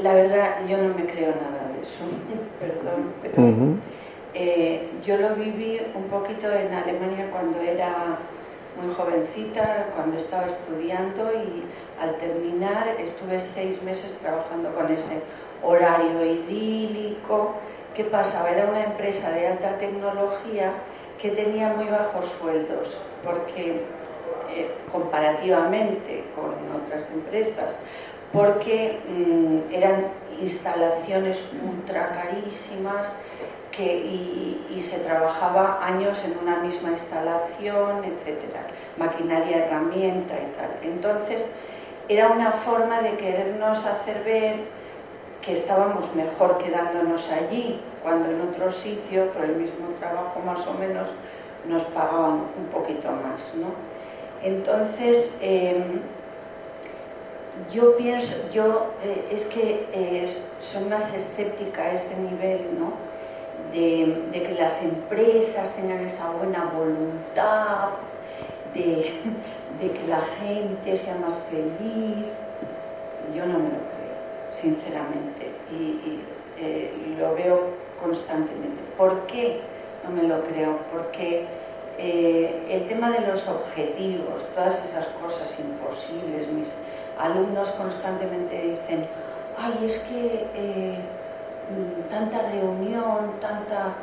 la verdad, yo no me creo nada de eso, *laughs* perdón, pero uh -huh. eh, yo lo viví un poquito en Alemania cuando era muy jovencita, cuando estaba estudiando y al terminar estuve seis meses trabajando con ese horario idílico. ¿Qué pasaba? Era una empresa de alta tecnología que tenía muy bajos sueldos, porque eh, comparativamente con otras empresas, porque mmm, eran instalaciones ultra carísimas que, y, y, se trabajaba años en una misma instalación, etcétera, maquinaria, herramienta y tal. Entonces, era una forma de querernos hacer ver que estábamos mejor quedándonos allí, cuando en otro sitio, por el mismo trabajo más o menos, nos pagaban un poquito más, ¿no? Entonces, eh, yo pienso, yo eh, es que eh, soy más escéptica a este nivel, ¿no? De, de, que las empresas tengan esa buena voluntad, de, que la gente sea más feliz. Yo no me lo creo, sinceramente, y, eh, lo veo constantemente. ¿Por qué no me lo creo? Porque eh, el tema de los objetivos, todas esas cosas imposibles. Mis alumnos constantemente dicen, ay, es que eh, tanta reunión, tanta...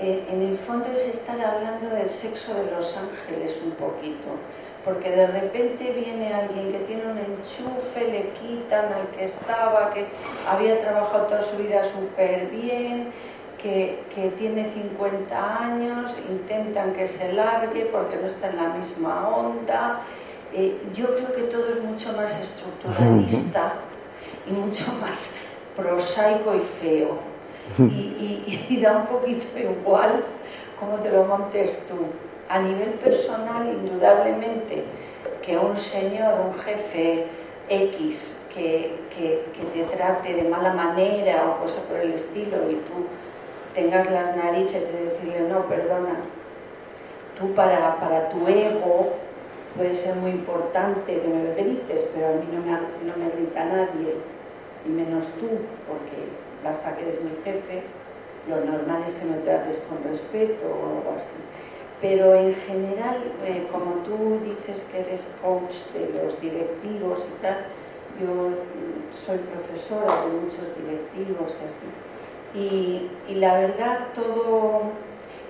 Eh, en el fondo es estar hablando del sexo de los ángeles un poquito, porque de repente viene alguien que tiene un enchufe, le quitan al que estaba, que había trabajado toda su vida súper bien, que, tiene 50 años, intentan que se largue porque no está en la misma onda. Eh, yo creo que todo es mucho más estructuralista y mucho más prosaico y feo. Y, *laughs* da un poquito igual cómo te lo montes tú. A nivel personal, indudablemente, que un señor, un jefe X, que, que, te trate de mala manera o cosa por el estilo y tú tengas las narices de decirle, no, perdona, tú para, para tu ego puede ser muy importante que me grites, pero a mí no me, no me grita nadie, y menos tú, porque basta que eres mi jefe, lo normal es que me trates con respeto o algo así. Pero en general, eh, como tú dices que eres coach de los directivos y tal, yo soy profesora de muchos directivos y así y, la verdad todo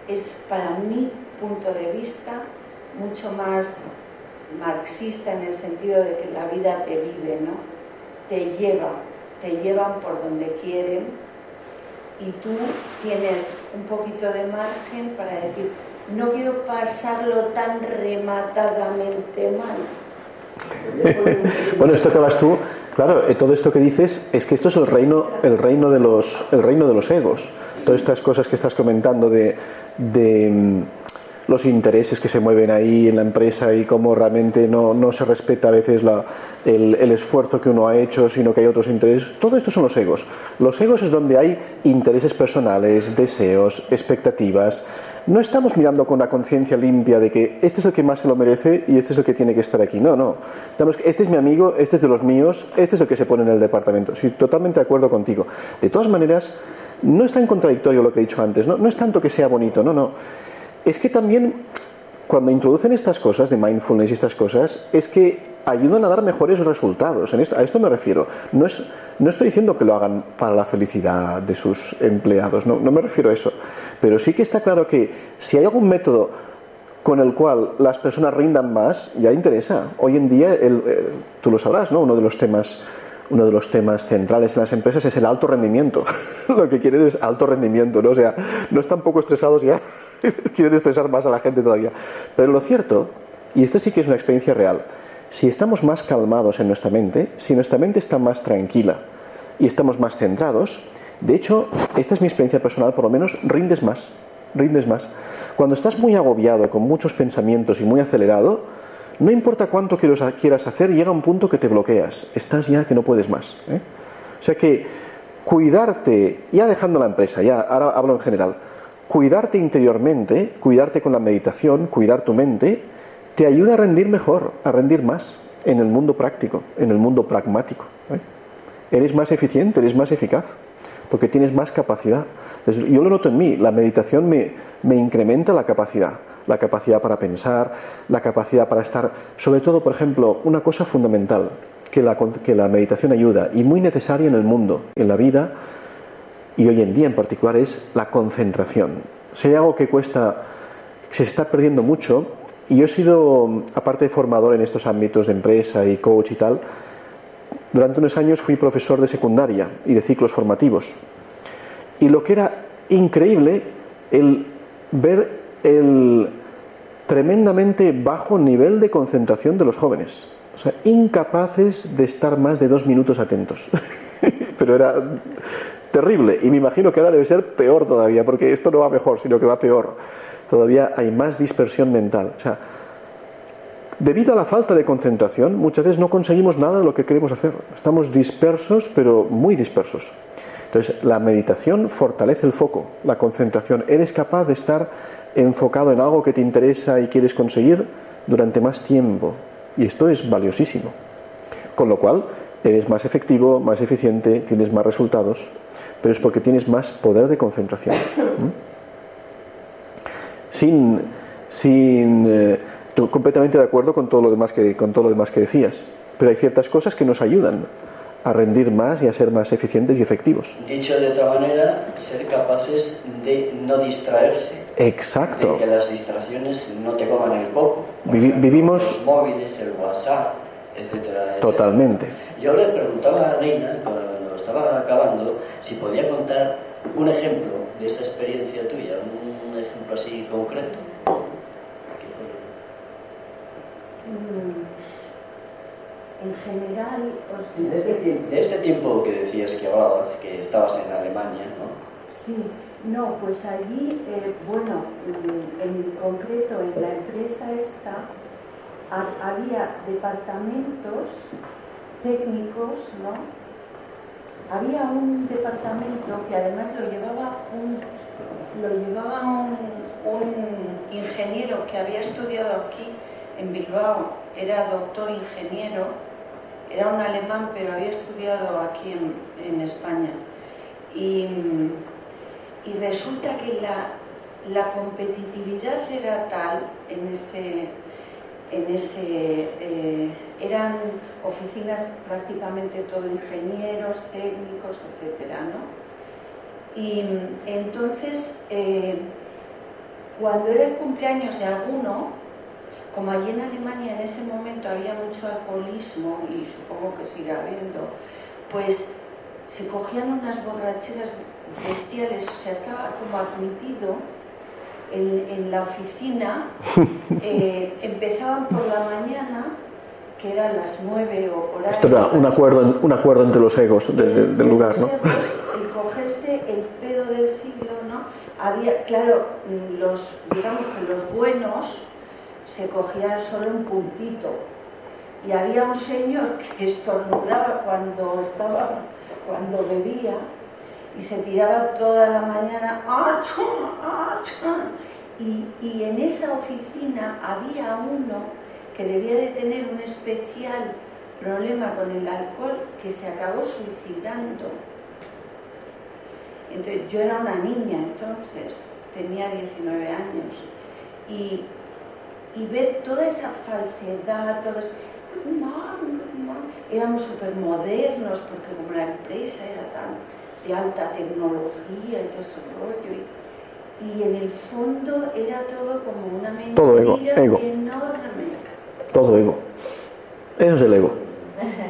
es para mi punto de vista mucho más marxista en el sentido de que la vida te vive, ¿no? Te lleva, te llevan por donde quieren y tú tienes un poquito de margen para decir, no quiero pasarlo tan rematadamente mal. bueno, esto que vas tú Claro, eh, todo esto que dices es que esto es el reino, el reino de los, el reino de los egos. Todas estas cosas que estás comentando de, mm, los intereses que se mueven ahí en la empresa y cómo realmente no, se respeta a veces el, el, esfuerzo que uno ha hecho, sino que hay otros intereses. Todo esto son los egos. Los egos es donde hay intereses personales, deseos, expectativas, no estamos mirando con una conciencia limpia de que este es el que más se lo merece y este es el que tiene que estar aquí. No, no. Este es mi amigo, este es de los míos, este es el que se pone en el departamento. Estoy totalmente de acuerdo contigo. De todas maneras, no está en contradictorio lo que he dicho antes. No, no es tanto que sea bonito, no, no. Es que también cuando introducen estas cosas de mindfulness y estas cosas, es que ayudan a dar mejores resultados. En esto, a esto me refiero. No, es, no estoy diciendo que lo hagan para la felicidad de sus empleados, no, no me refiero a eso. Pero sí que está claro que si hay algún método con el cual las personas rindan más, ya interesa. Hoy en día, el, eh, tú lo sabrás, ¿no? Uno de los temas uno de los temas centrales en las empresas es el alto rendimiento. *laughs* lo que quieren es alto rendimiento, ¿no? O sea, no están poco estresados ya, *laughs* quieren estresar más a la gente todavía. Pero lo cierto, y esto sí que es una experiencia real, si estamos más calmados en nuestra mente, si nuestra mente está más tranquila y estamos más centrados, de hecho, esta es mi experiencia personal, por lo menos rindes más, rindes más. Cuando estás muy agobiado, con muchos pensamientos y muy acelerado, no importa cuánto quieras hacer, llega un punto que te bloqueas, estás ya que no puedes más. ¿eh? O sea que cuidarte, ya dejando la empresa, ya ahora hablo en general, cuidarte interiormente, cuidarte con la meditación, cuidar tu mente, te ayuda a rendir mejor, a rendir más en el mundo práctico, en el mundo pragmático. ¿eh? Eres más eficiente, eres más eficaz, porque tienes más capacidad. Yo lo noto en mí, la meditación me, me incrementa la capacidad, la capacidad para pensar, la capacidad para estar, sobre todo, por ejemplo, una cosa fundamental que la, que la meditación ayuda y muy necesaria en el mundo, en la vida, y hoy en día en particular, es la concentración. Si hay algo que cuesta, se está perdiendo mucho, y yo he sido, aparte de formador en estos ámbitos de empresa y coach y tal, durante unos años fui profesor de secundaria y de ciclos formativos. Y lo que era increíble, el ver el tremendamente bajo nivel de concentración de los jóvenes. O sea, incapaces de estar más de dos minutos atentos. *laughs* Pero era terrible. Y me imagino que ahora debe ser peor todavía, porque esto no va mejor, sino que va peor todavía hay más dispersión mental. O sea, debido a la falta de concentración, muchas veces no conseguimos nada de lo que queremos hacer. Estamos dispersos, pero muy dispersos. Entonces, la meditación fortalece el foco, la concentración. Eres capaz de estar enfocado en algo que te interesa y quieres conseguir durante más tiempo. Y esto es valiosísimo. Con lo cual, eres más efectivo, más eficiente, tienes más resultados, pero es porque tienes más poder de concentración sin, sin eh, completamente de acuerdo con todo lo demás que con todo lo demás que decías, pero hay ciertas cosas que nos ayudan a rendir más y a ser más eficientes y efectivos. Dicho de otra manera, ser capaces de no distraerse. Exacto. De que las distracciones no te coman el coco. Vivi vivimos. Los móviles, el WhatsApp, etcétera, Totalmente. Yo le preguntaba a Reina, cuando estaba acabando, si podía contar un ejemplo de esa experiencia tuya, un ejemplo así concreto. En general, de, este tiempo, de este tiempo que decías que hablabas, que estabas en Alemania, ¿no? Sí, no, pues allí, eh, bueno, en concreto en la empresa esta, había departamentos técnicos, ¿no? Había un departamento que además lo llevaba un, lo llevaba un, un ingeniero que había estudiado aquí en Bilbao, era doctor ingeniero, era un alemán, pero había estudiado aquí en, España. Y, resulta que la, competitividad era tal en ese, en ese eh, eran oficinas prácticamente todo ingenieros, técnicos, etcétera, ¿no? Y entonces, eh, cuando era el cumpleaños de alguno, como allí en Alemania en ese momento había mucho alcoholismo y supongo que sigue habiendo, pues se cogían unas borracheras bestiales, o sea, estaba como admitido en, la oficina, *laughs* eh, empezaban por la mañana, que eran las nueve o por ahí. Esto era un acuerdo, un acuerdo entre los egos del lugar, ¿no? El cogerse el pedo del siglo, ¿no? Había, claro, los, digamos que los buenos se cogía solo un puntito. Y había un señor que estornudaba cuando estaba, cuando bebía, y se tiraba toda la mañana, y, y en esa oficina había uno que debía de tener un especial problema con el alcohol que se acabó suicidando. Entonces, yo era una niña entonces, tenía 19 años, y y ver toda esa falsedad, todo eso. Éramos súper modernos porque como la empresa era tan de alta tecnología y todo ese rollo. Y, en el fondo era todo como una mentira todo ego, ego. enorme. Todo ego. Eso es el ego.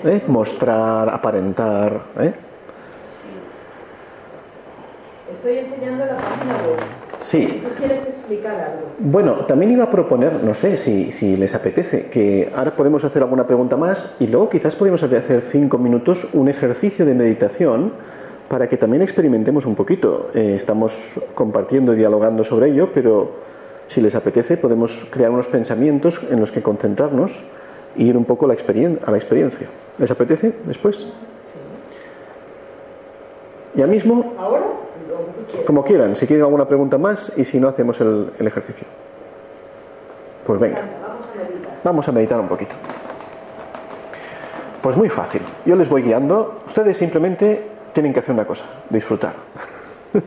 ¿Eh? *laughs* Mostrar, aparentar. ¿eh? Estoy enseñando la página web. Sí. ¿Tú quieres explicar algo? Bueno, también iba a proponer, no sé si, si, les apetece, que ahora podemos hacer alguna pregunta más y luego quizás podemos hacer cinco minutos un ejercicio de meditación para que también experimentemos un poquito. Eh, estamos compartiendo y dialogando sobre ello, pero si les apetece podemos crear unos pensamientos en los que concentrarnos y ir un poco a la, a la experiencia. ¿Les apetece después? Sí. Ya mismo. ¿Ahora? Como quieran, si quieren alguna pregunta más y si no hacemos el, ejercicio. Pues venga, vamos a meditar un poquito. Pues muy fácil, yo les voy guiando, ustedes simplemente tienen que hacer una cosa, disfrutar. *laughs*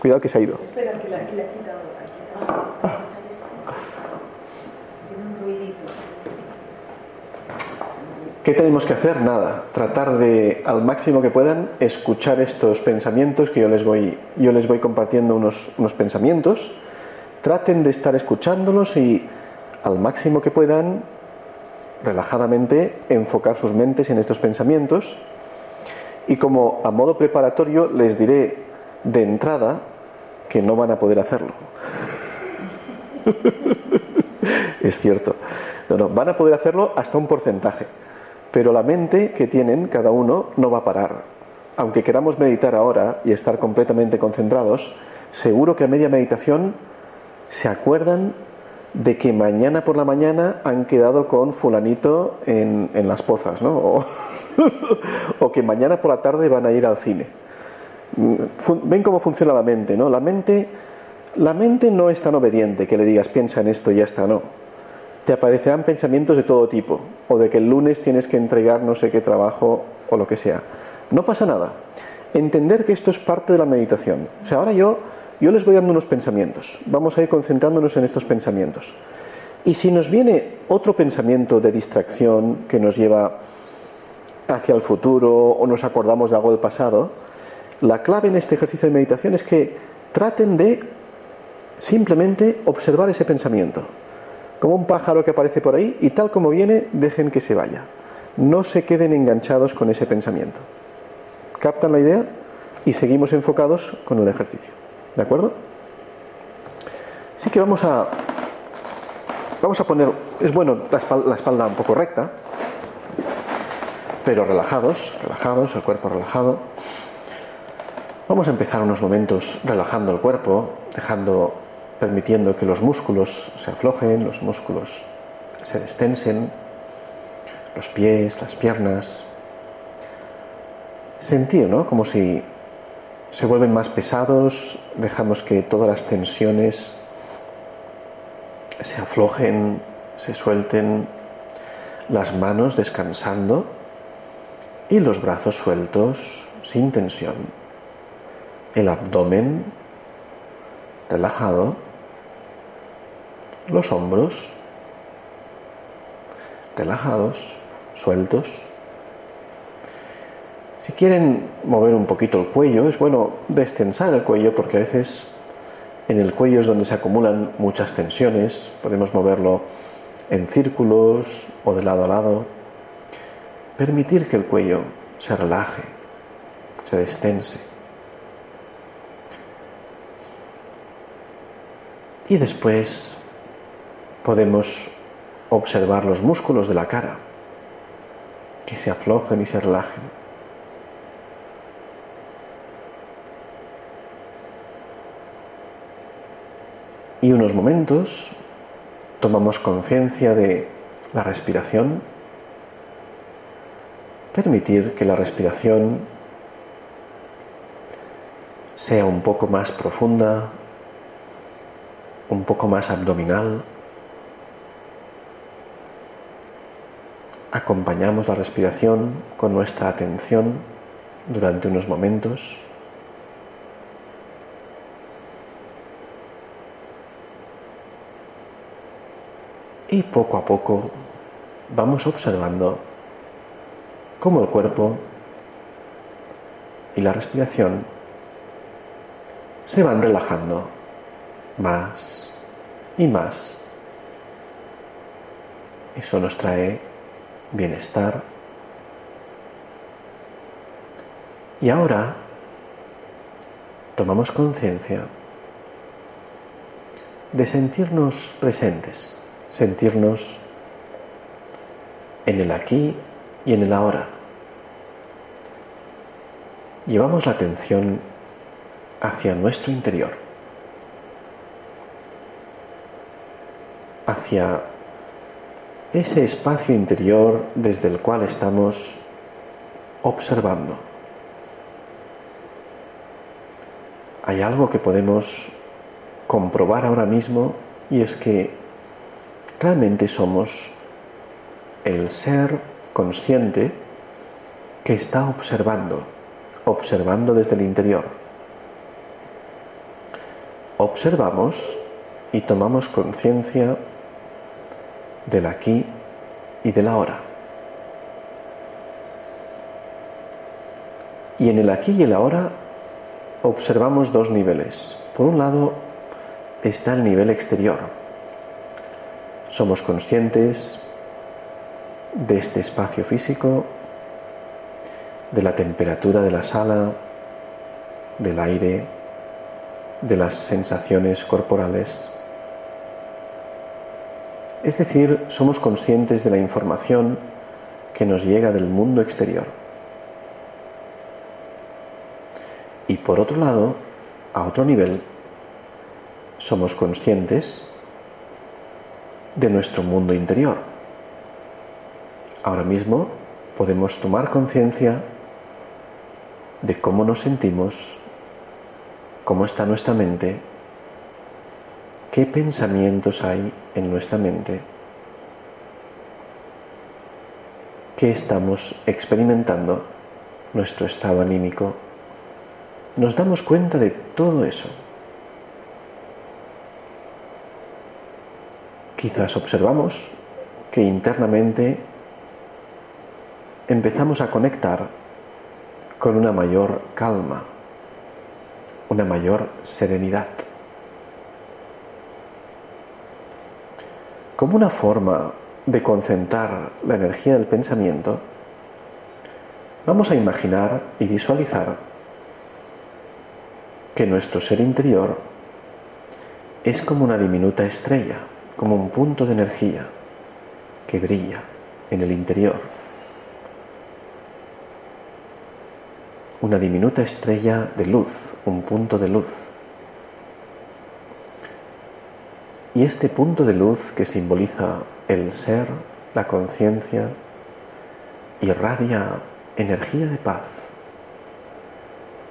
Cuidado que se ha ido. Espera, que la, que la he quitado. Ah. ¿Qué tenemos que hacer? Nada, tratar de al máximo que puedan escuchar estos pensamientos que yo les voy, yo les voy compartiendo unos, unos pensamientos. Traten de estar escuchándolos y al máximo que puedan, relajadamente, enfocar sus mentes en estos pensamientos. Y como a modo preparatorio les diré de entrada que no van a poder hacerlo. *laughs* es cierto. No, no, van a poder hacerlo hasta un porcentaje pero la mente que tienen cada uno no va a parar. Aunque queramos meditar ahora y estar completamente concentrados, seguro que a media meditación se acuerdan de que mañana por la mañana han quedado con fulanito en, las pozas, ¿no? O, *laughs* o, que mañana por la tarde van a ir al cine. Ven cómo funciona la mente, ¿no? La mente, la mente no es tan obediente que le digas piensa en esto y ya está, no te aparecerán pensamientos de todo tipo, o de que el lunes tienes que entregar no sé qué trabajo o lo que sea. No pasa nada. Entender que esto es parte de la meditación. O sea, ahora yo Yo les voy dando unos pensamientos. Vamos a ir concentrándonos en estos pensamientos. Y si nos viene otro pensamiento de distracción que nos lleva hacia el futuro o nos acordamos de algo del pasado, la clave en este ejercicio de meditación es que traten de simplemente observar ese pensamiento, como un pájaro que aparece por ahí y tal como viene, dejen que se vaya. No se queden enganchados con ese pensamiento. ¿Captan la idea? Y seguimos enfocados con el ejercicio. ¿De acuerdo? Así que vamos a vamos a poner es bueno la espalda, la espalda un poco recta, pero relajados, relajados, el cuerpo relajado. Vamos a empezar unos momentos relajando el cuerpo, dejando, permitiendo que los músculos se aflojen, los músculos se destensen, los pies, las piernas. Sentir, ¿no? Como si se vuelven más pesados, dejamos que todas las tensiones se aflojen, se suelten, las manos descansando y los brazos sueltos, sin tensión. El abdomen relajado, los hombros relajados, sueltos. Si quieren mover un poquito el cuello, es bueno destensar el cuello porque a veces en el cuello es donde se acumulan muchas tensiones. Podemos moverlo en círculos o de lado a lado. Permitir que el cuello se relaje, se destense. Y después podemos observar los músculos de la cara, que se aflojen y se relajen. Y unos momentos tomamos conciencia de la respiración, permitir que la respiración sea un poco más profunda, un poco más abdominal. Acompañamos la respiración con nuestra atención durante unos momentos. Y poco a poco vamos observando cómo el cuerpo y la respiración se van relajando más y más. Eso nos trae bienestar. Y ahora tomamos conciencia de sentirnos presentes sentirnos en el aquí y en el ahora. Llevamos la atención hacia nuestro interior, hacia ese espacio interior desde el cual estamos observando. Hay algo que podemos comprobar ahora mismo y es que realmente somos el ser consciente que está observando, observando desde el interior. Observamos y tomamos conciencia del aquí y del ahora. Y en el aquí y el ahora observamos dos niveles. Por un lado está el nivel exterior, somos conscientes de este espacio físico, de la temperatura de la sala, del aire, de las sensaciones corporales. Es decir, somos conscientes de la información que nos llega del mundo exterior. Y por otro lado, a otro nivel, somos conscientes de nuestro mundo interior. Ahora mismo podemos tomar conciencia de cómo nos sentimos, cómo está nuestra mente, qué pensamientos hay en nuestra mente, qué estamos experimentando, nuestro estado anímico, nos damos cuenta de todo eso. Quizás observamos que internamente empezamos a conectar con una mayor calma, una mayor serenidad. Como una forma de concentrar la energía del pensamiento, vamos a imaginar y visualizar que nuestro ser interior es como una diminuta estrella, como un punto de energía que brilla en el interior. Una diminuta estrella de luz, un punto de luz. Y este punto de luz que simboliza el ser, la conciencia, irradia energía de paz,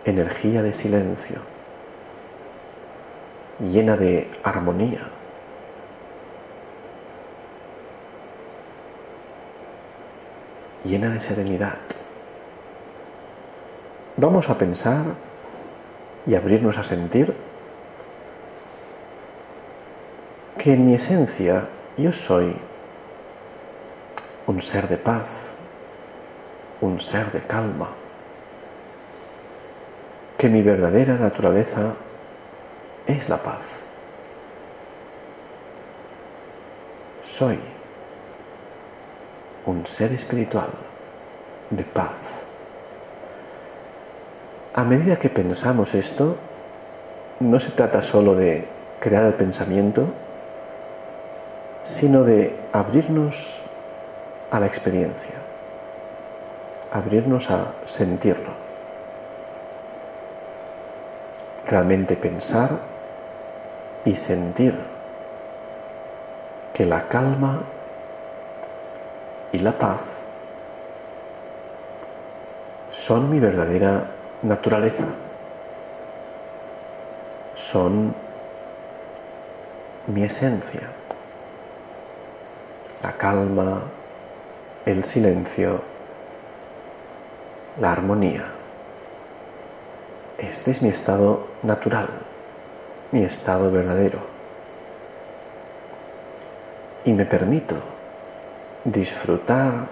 energía de silencio, llena de armonía. llena de serenidad. Vamos a pensar y abrirnos a sentir que en mi esencia yo soy un ser de paz, un ser de calma, que mi verdadera naturaleza es la paz. Soy un ser espiritual de paz. A medida que pensamos esto, no se trata solo de crear el pensamiento, sino de abrirnos a la experiencia, abrirnos a sentirlo. Realmente pensar y sentir que la calma y la paz son mi verdadera naturaleza, son mi esencia, la calma, el silencio, la armonía. Este es mi estado natural, mi estado verdadero. Y me permito disfrutar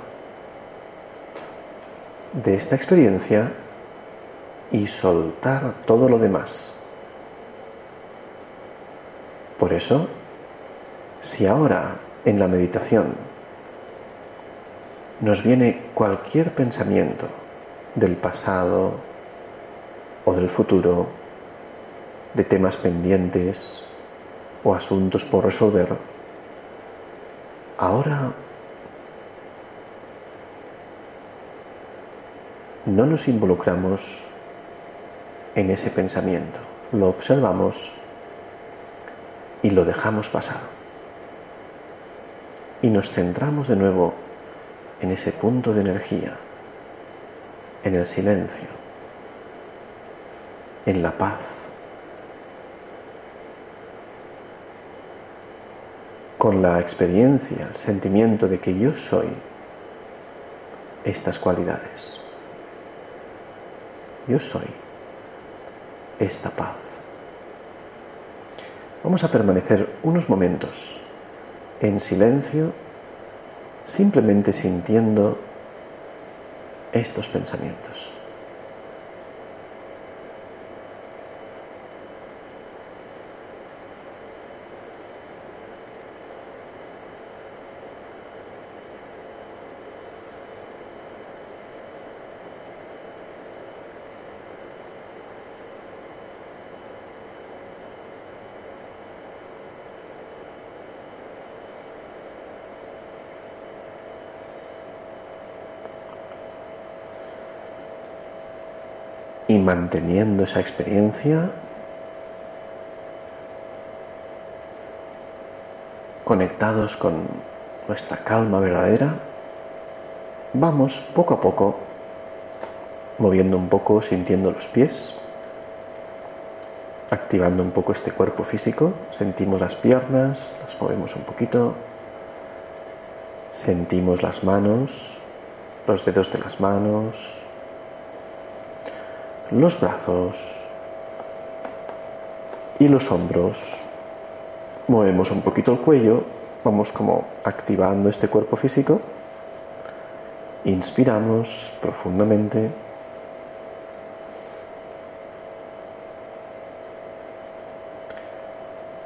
de esta experiencia y soltar todo lo demás. Por eso, si ahora en la meditación nos viene cualquier pensamiento del pasado o del futuro, de temas pendientes o asuntos por resolver, ahora no nos involucramos en ese pensamiento, lo observamos y lo dejamos pasar. Y nos centramos de nuevo en ese punto de energía, en el silencio, en la paz. Con la experiencia, el sentimiento de que yo soy estas cualidades. Yo soy esta paz. Vamos a permanecer unos momentos en silencio, simplemente sintiendo estos pensamientos. Manteniendo esa experiencia conectados con nuestra calma verdadera, vamos poco a poco moviendo un poco, sintiendo los pies, activando un poco este cuerpo físico, sentimos las piernas, las movemos un poquito, sentimos las manos, los dedos de las manos, los brazos y los hombros. Movemos un poquito el cuello, vamos como activando este cuerpo físico. Inspiramos profundamente.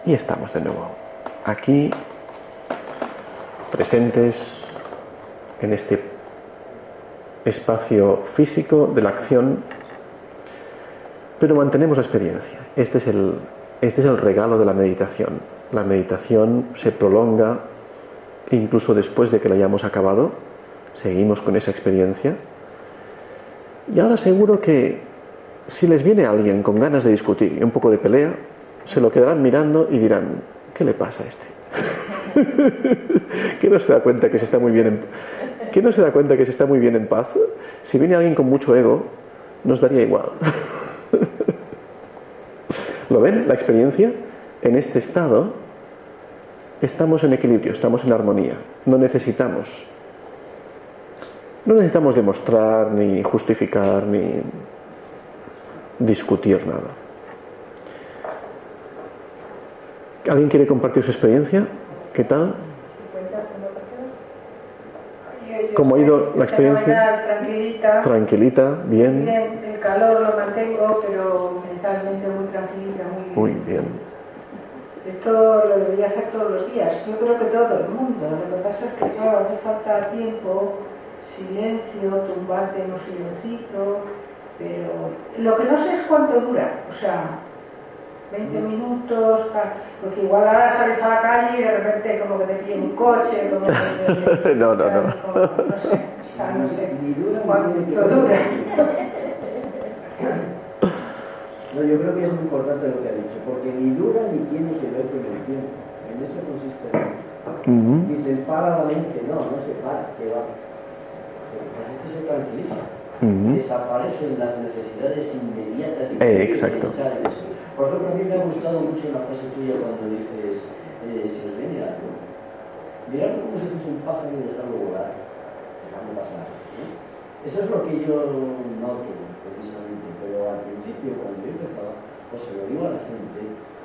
Y estamos de nuevo aquí, presentes en este espacio físico de la acción, pero mantenemos la experiencia. Este es el, este es el regalo de la meditación. La meditación se prolonga incluso después de que la hayamos acabado, seguimos con esa experiencia. Y ahora seguro que si les viene alguien con ganas de discutir y un poco de pelea, se lo quedarán mirando y dirán, ¿qué le pasa a este? *laughs* que no se da cuenta que se está muy bien en, que no se da cuenta que se está muy bien en paz. Si viene alguien con mucho ego, nos daría igual. *laughs* ¿Lo ven? La experiencia en este estado estamos en equilibrio, estamos en armonía. No necesitamos no necesitamos demostrar ni justificar ni discutir nada. ¿Alguien quiere compartir su experiencia? ¿Qué tal? ¿Cómo ha ido la experiencia? Tranquilita. Tranquilita, bien. Calor lo mantengo, pero mentalmente muy tranquilita, muy Muy bien. Esto lo debería hacer todos los días. Yo creo que todo el mundo. Lo que pasa es que, claro, hace falta tiempo, silencio, tumbarte en un silencito, pero lo que no sé es cuánto dura. O sea, 20 minutos, tal. porque igual ahora sales a la calle y de repente como que te pide un coche, como que te- *laughs* No, no, no. como- no sé, o sea, no sé cuánto dura. *laughs* No, yo creo que es muy importante lo que ha dicho, porque ni dura ni tiene que ver con el tiempo. En eso consiste. Ujú. Dicen, para la mente. No, no se para, que va. La gente se tranquiliza. Ujú. Desaparecen las necesidades inmediatas y Eh, exacto. pensar en eso. Por ejemplo, a mí me ha gustado mucho la frase tuya cuando dices, eh, si os mirad como si fuese un pájaro y dejarlo volar, dejarlo pasar. ¿no? Eso es lo que yo noto precisamente, al principio cuando yo empezaba, o se lo digo a la gente,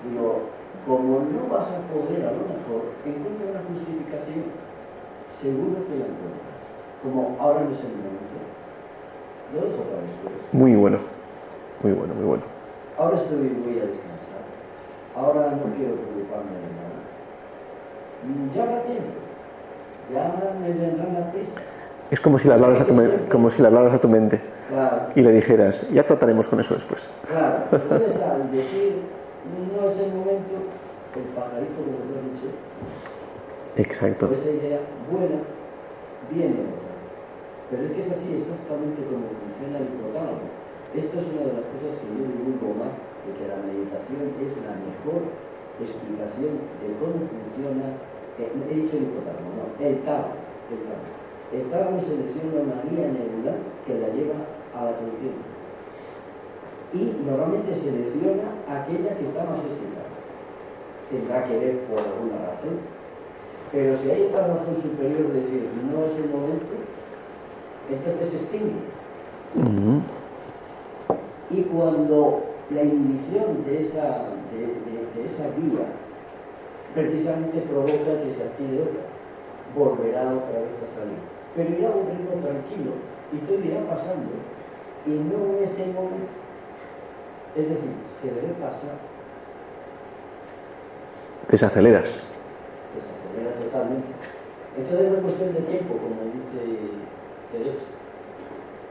digo, como no vas a poder a lo mejor, encuentra una justificación, seguro que la encuentras. Como ahora no es el momento. Lo dejo para después. Muy bueno. Muy bueno, muy bueno. Ahora estoy, voy a descansar. Ahora no quiero preocuparme de nada. Ya habrá tiempo. Ya me vendrán la prisa. Es como si le hablaras a tu, como si hablaras a tu mente Claro, y le dijeras, ya trataremos con eso después. claro. *laughs* ¿Dónde está? Al decir, no es el momento, el pajarito nos lo ha dicho, Exacto. esa idea buena viene. Pero es que es así exactamente como funciona el hipotálamo. Esto es una de las cosas que yo divulgo más, de que la meditación es la mejor explicación de cómo funciona, eh, he dicho el hipotálamo, no, el tálamo. El tálamo, el tálamo selecciona una guía neural que la lleva a la atención. Y normalmente selecciona aquella que está más excitada. Tendrá que ver por alguna razón, pero si hay otra razón superior de decir no es el momento, entonces se extingue. Ujú. Y cuando la inhibición de esa, de, de- de esa guía precisamente provoca que se active otra, volverá otra vez a salir. Pero irá a un ritmo tranquilo y todo irá pasando y no en ese momento. Es decir, se debe pasar, Desaceleras. que se acelera totalmente. Entonces es cuestión de tiempo, como dice Teresa.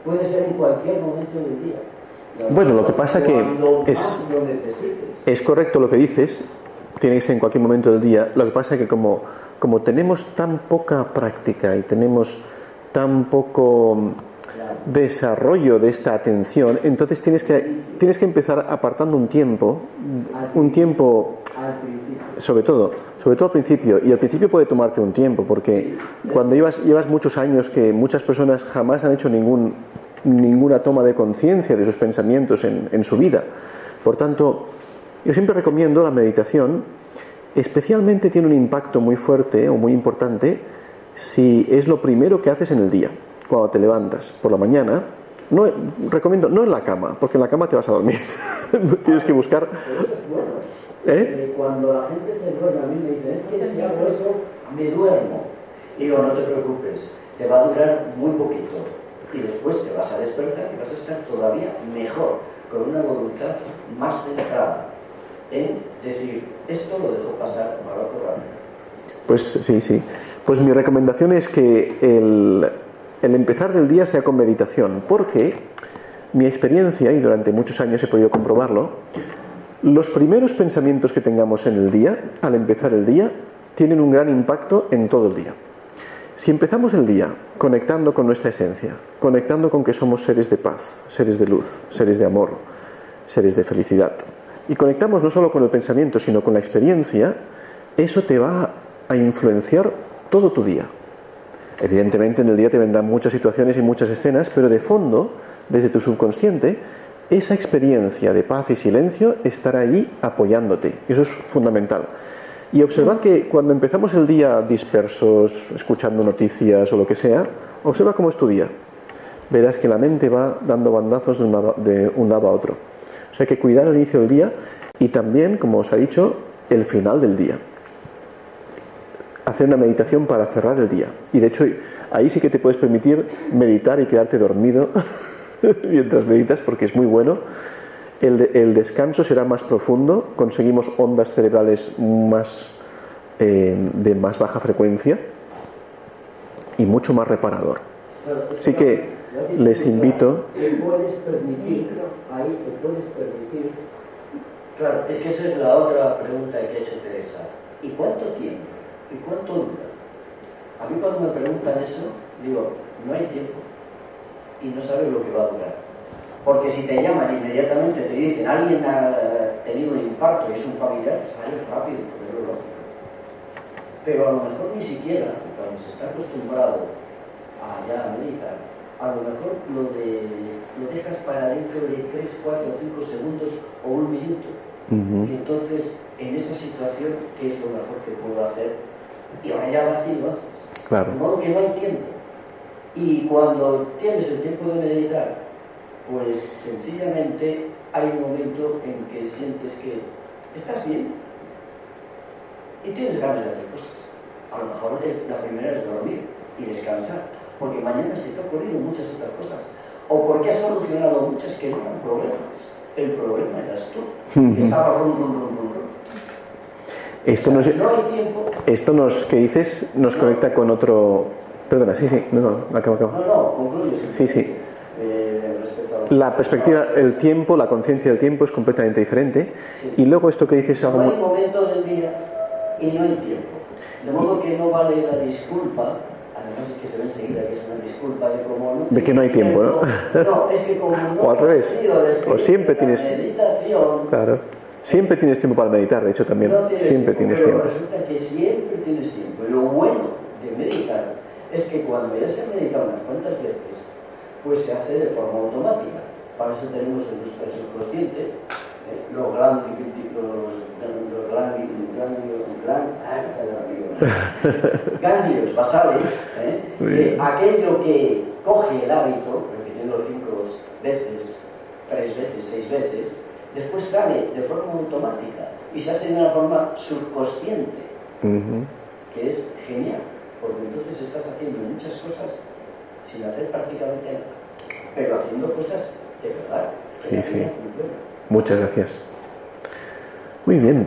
Puede ser en cualquier momento del día. Bueno, lo que pasa que es-. Es correcto lo que dices, tiene que ser en cualquier momento del día. Lo que pasa es que como, como tenemos tan poca práctica y tenemos tan poco. Desarrollo de esta atención, entonces tienes que, tienes que empezar apartando un tiempo, un tiempo sobre todo, sobre todo al principio, y al principio puede tomarte un tiempo, porque cuando llevas, llevas muchos años que muchas personas jamás han hecho ningún, ninguna toma de conciencia de sus pensamientos en, en su vida. Por tanto, yo siempre recomiendo la meditación, especialmente tiene un impacto muy fuerte o muy importante si es lo primero que haces en el día, cuando te levantas por la mañana. No, recomiendo, no en la cama, porque en la cama te vas a dormir. *laughs* Tienes que buscar... ¿Eh? Eh, Cuando la gente se duerme, a mí me dicen, es que si hago eso, me duermo. Y digo, no te preocupes, te va a durar muy poquito. Y después te vas a despertar y vas a estar todavía mejor, con una voluntad más centrada en decir, esto lo dejo pasar, me lo Pues sí, sí. Pues mi recomendación es que el, el empezar del día sea con meditación, porque mi experiencia, y durante muchos años he podido comprobarlo, los primeros pensamientos que tengamos en el día, al empezar el día, tienen un gran impacto en todo el día. Si empezamos el día conectando con nuestra esencia, conectando con que somos seres de paz, seres de luz, seres de amor, seres de felicidad, y conectamos no solo con el pensamiento, sino con la experiencia, eso te va a influenciar todo tu día. Evidentemente en el día te vendrán muchas situaciones y muchas escenas, pero de fondo, desde tu subconsciente, esa experiencia de paz y silencio estará ahí apoyándote. Eso es fundamental. Y observad que cuando empezamos el día dispersos, escuchando noticias o lo que sea, observa cómo es tu día. Verás que la mente va dando bandazos de un lado, de un lado a otro. O sea, hay que cuidar el inicio del día y también, como os ha dicho, el final del día. Hacer una meditación para cerrar el día. Y de hecho, ahí sí que te puedes permitir meditar y quedarte dormido *laughs* mientras meditas porque es muy bueno. El, descanso será más profundo, conseguimos ondas cerebrales más, eh, de más baja frecuencia y mucho más reparador. Así que les invito. te puedes permitir. Claro, es que esa es la otra pregunta que ha hecho Teresa. ¿Y cuánto tiempo? ¿Y cuánto dura? A mí cuando me preguntan eso, digo, no hay tiempo y no sabes lo que va a durar. Porque si te llaman inmediatamente, te dicen, alguien ha tenido un infarto y es un familiar, sale rápido, es lógico. Pero a lo mejor ni siquiera, cuando se está acostumbrado a ya meditar, a lo mejor lo, de, lo dejas para dentro de 3, 4, 5 segundos o un minuto. Y entonces, en esa situación, ¿qué es lo mejor que puedo hacer? Y ahora ya haces. Claro. De modo que no hay tiempo. Y cuando tienes el tiempo de meditar, pues sencillamente hay un momento en que sientes que estás bien y tienes ganas de hacer cosas. A lo mejor la primera es dormir y descansar, porque mañana se te ha ocurrido muchas otras cosas, o porque has solucionado muchas que no eran problemas. El problema eras tú, que estaba rum, rum, rum, Esto nos, tiempo. Esto nos, que dices nos conecta con otro Perdona, sí, sí, no, no, acabo, acabo. No, no, concluye. Sí, sí. Eh, la perspectiva, el tiempo, la conciencia del tiempo es completamente diferente. Y luego esto que dices algo. No hay momento del día y no hay tiempo. De modo que no vale la disculpa, además es que se ve enseguida que es una disculpa de cómo no. De que no hay tiempo, ¿no? No, es que como no. *laughs* o al revés. O siempre tienes. Meditación. Claro. Siempre tienes tiempo para meditar, de hecho también. siempre tienes pero tiempo. Resulta que siempre tienes tiempo. Lo bueno de meditar es que cuando ya se medita unas cuantas veces, pues se hace de forma automática. Para eso tenemos el, subconsciente, ¿eh? los, ganglios, ganglios basales, ¿eh? aquello que coge el hábito, repitiendo cinco veces, tres veces, seis veces, después sale de forma automática y se hace de una forma subconsciente, que es genial porque entonces estás haciendo muchas cosas sin hacer prácticamente nada, pero haciendo cosas de verdad. Sí, sí. Muchas gracias. Muy bien.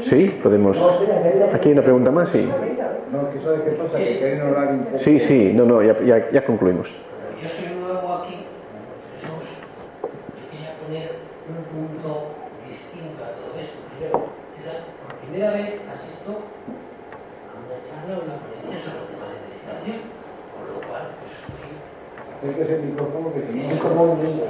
Sí, podemos. Aquí hay una pregunta más, sí. No, que sabes qué pasa, que quieren hablar un poco. Sí, sí, no, no, ya, ya, ya concluimos. Yo soy nuevo aquí, Jesús, y quería poner un punto distinto a todo esto. Primero, por primera vez asisto a una charla, una Es que ese micrófono que tiene. Es un niño,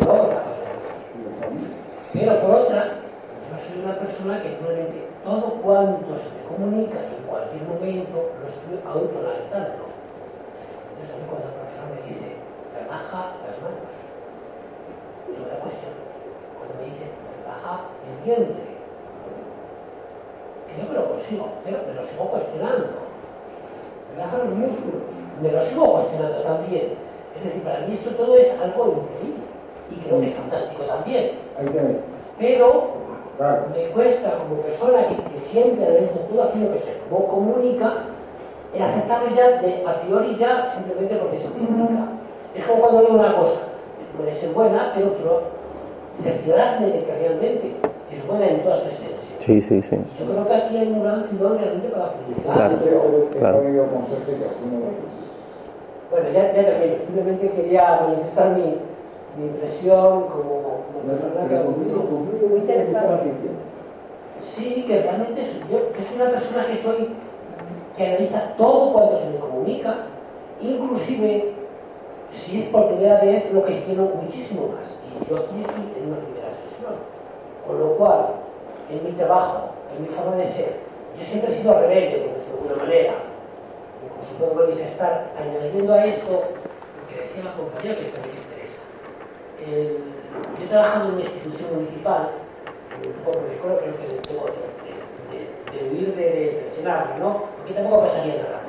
Pero por otra, yo soy una persona que probablemente todo cuanto se me comunica en cualquier momento lo estoy autoanalizando. Entonces a mí cuando el profesor me dice, relaja las manos, es una cuestión. Cuando me dice, relaja el vientre, que yo me lo consigo, pero me lo sigo cuestionando. Relaja los músculos, me lo sigo cuestionando también es decir, para mí esto todo es algo increíble y creo que es fantástico también. Pero me cuesta como persona que, siempre, a través de todo aquello que se no comunica, el aceptarlo ya de a priori ya simplemente porque se comunica. Es como cuando digo una cosa, puede ser buena, pero quiero cerciorarme de que realmente es buena en toda su extensión. Sí, sí, sí. Yo creo que aquí hay un gran filón realmente para la felicidad. Claro, claro. Bueno, ya, ya termino. Simplemente quería manifestar mi, mi impresión como, como persona que muy interesante. Sí, que realmente yo, soy una persona que soy, que analiza todo cuando se me comunica, inclusive si es por primera vez lo gestiono muchísimo más. Y yo estoy aquí en una primera sesión. Con lo cual, en mi trabajo, en mi forma de ser, yo siempre he sido rebelde, de alguna manera. Incluso puedo manifestar, añadiendo a esto lo que decía la compañera que también es Teresa. El, yo he trabajado en una institución municipal, un poco recuerdo creo que tengo de, de, de huir de, de ¿no? Porque tampoco pasaría nada.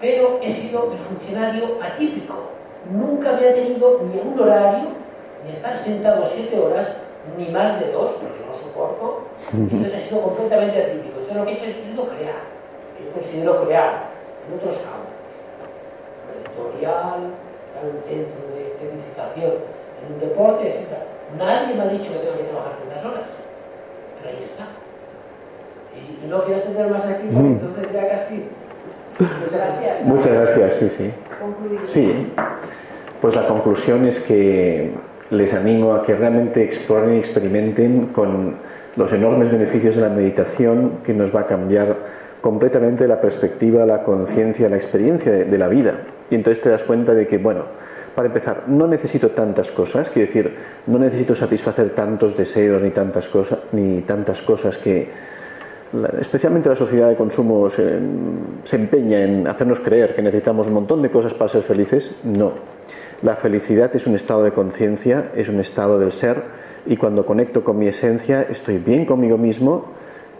Pero he sido el funcionario atípico. Nunca había tenido ni un horario, ni estar sentado siete horas, ni más de dos, porque no soporto. *laughs* Entonces ha sido completamente atípico. Entonces lo que he hecho es sido crear. Yo considero crear en otros campos. Editorial, en un centro de tecnificación, en un deporte, etc. Nadie me ha dicho que tengo que trabajar tantas horas. Pero ahí está. Y, y no quiero extender más aquí, porque entonces ya casi. Muchas gracias. Muchas gracias, sí, sí. Sí, pues la conclusión es que les animo a que realmente exploren y experimenten con los enormes beneficios de la meditación que nos va a cambiar completamente la perspectiva, la conciencia, la experiencia de, la vida. Y entonces te das cuenta de que, bueno, para empezar, no necesito tantas cosas, quiero decir, no necesito satisfacer tantos deseos ni tantas cosas, ni tantas cosas que, especialmente la sociedad de consumo se, se empeña en hacernos creer que necesitamos un montón de cosas para ser felices. No. La felicidad es un estado de conciencia, es un estado del ser y cuando conecto con mi esencia estoy bien conmigo mismo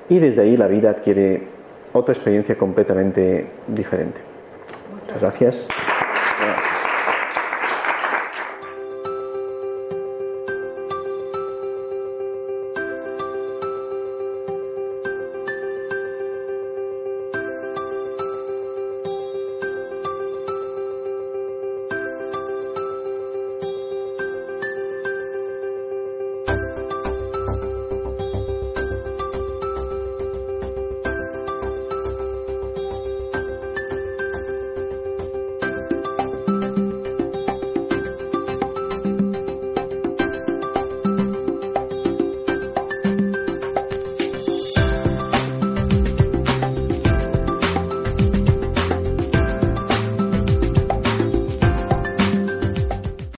y desde ahí la vida adquiere otra experiencia completamente diferente. Muchas gracias.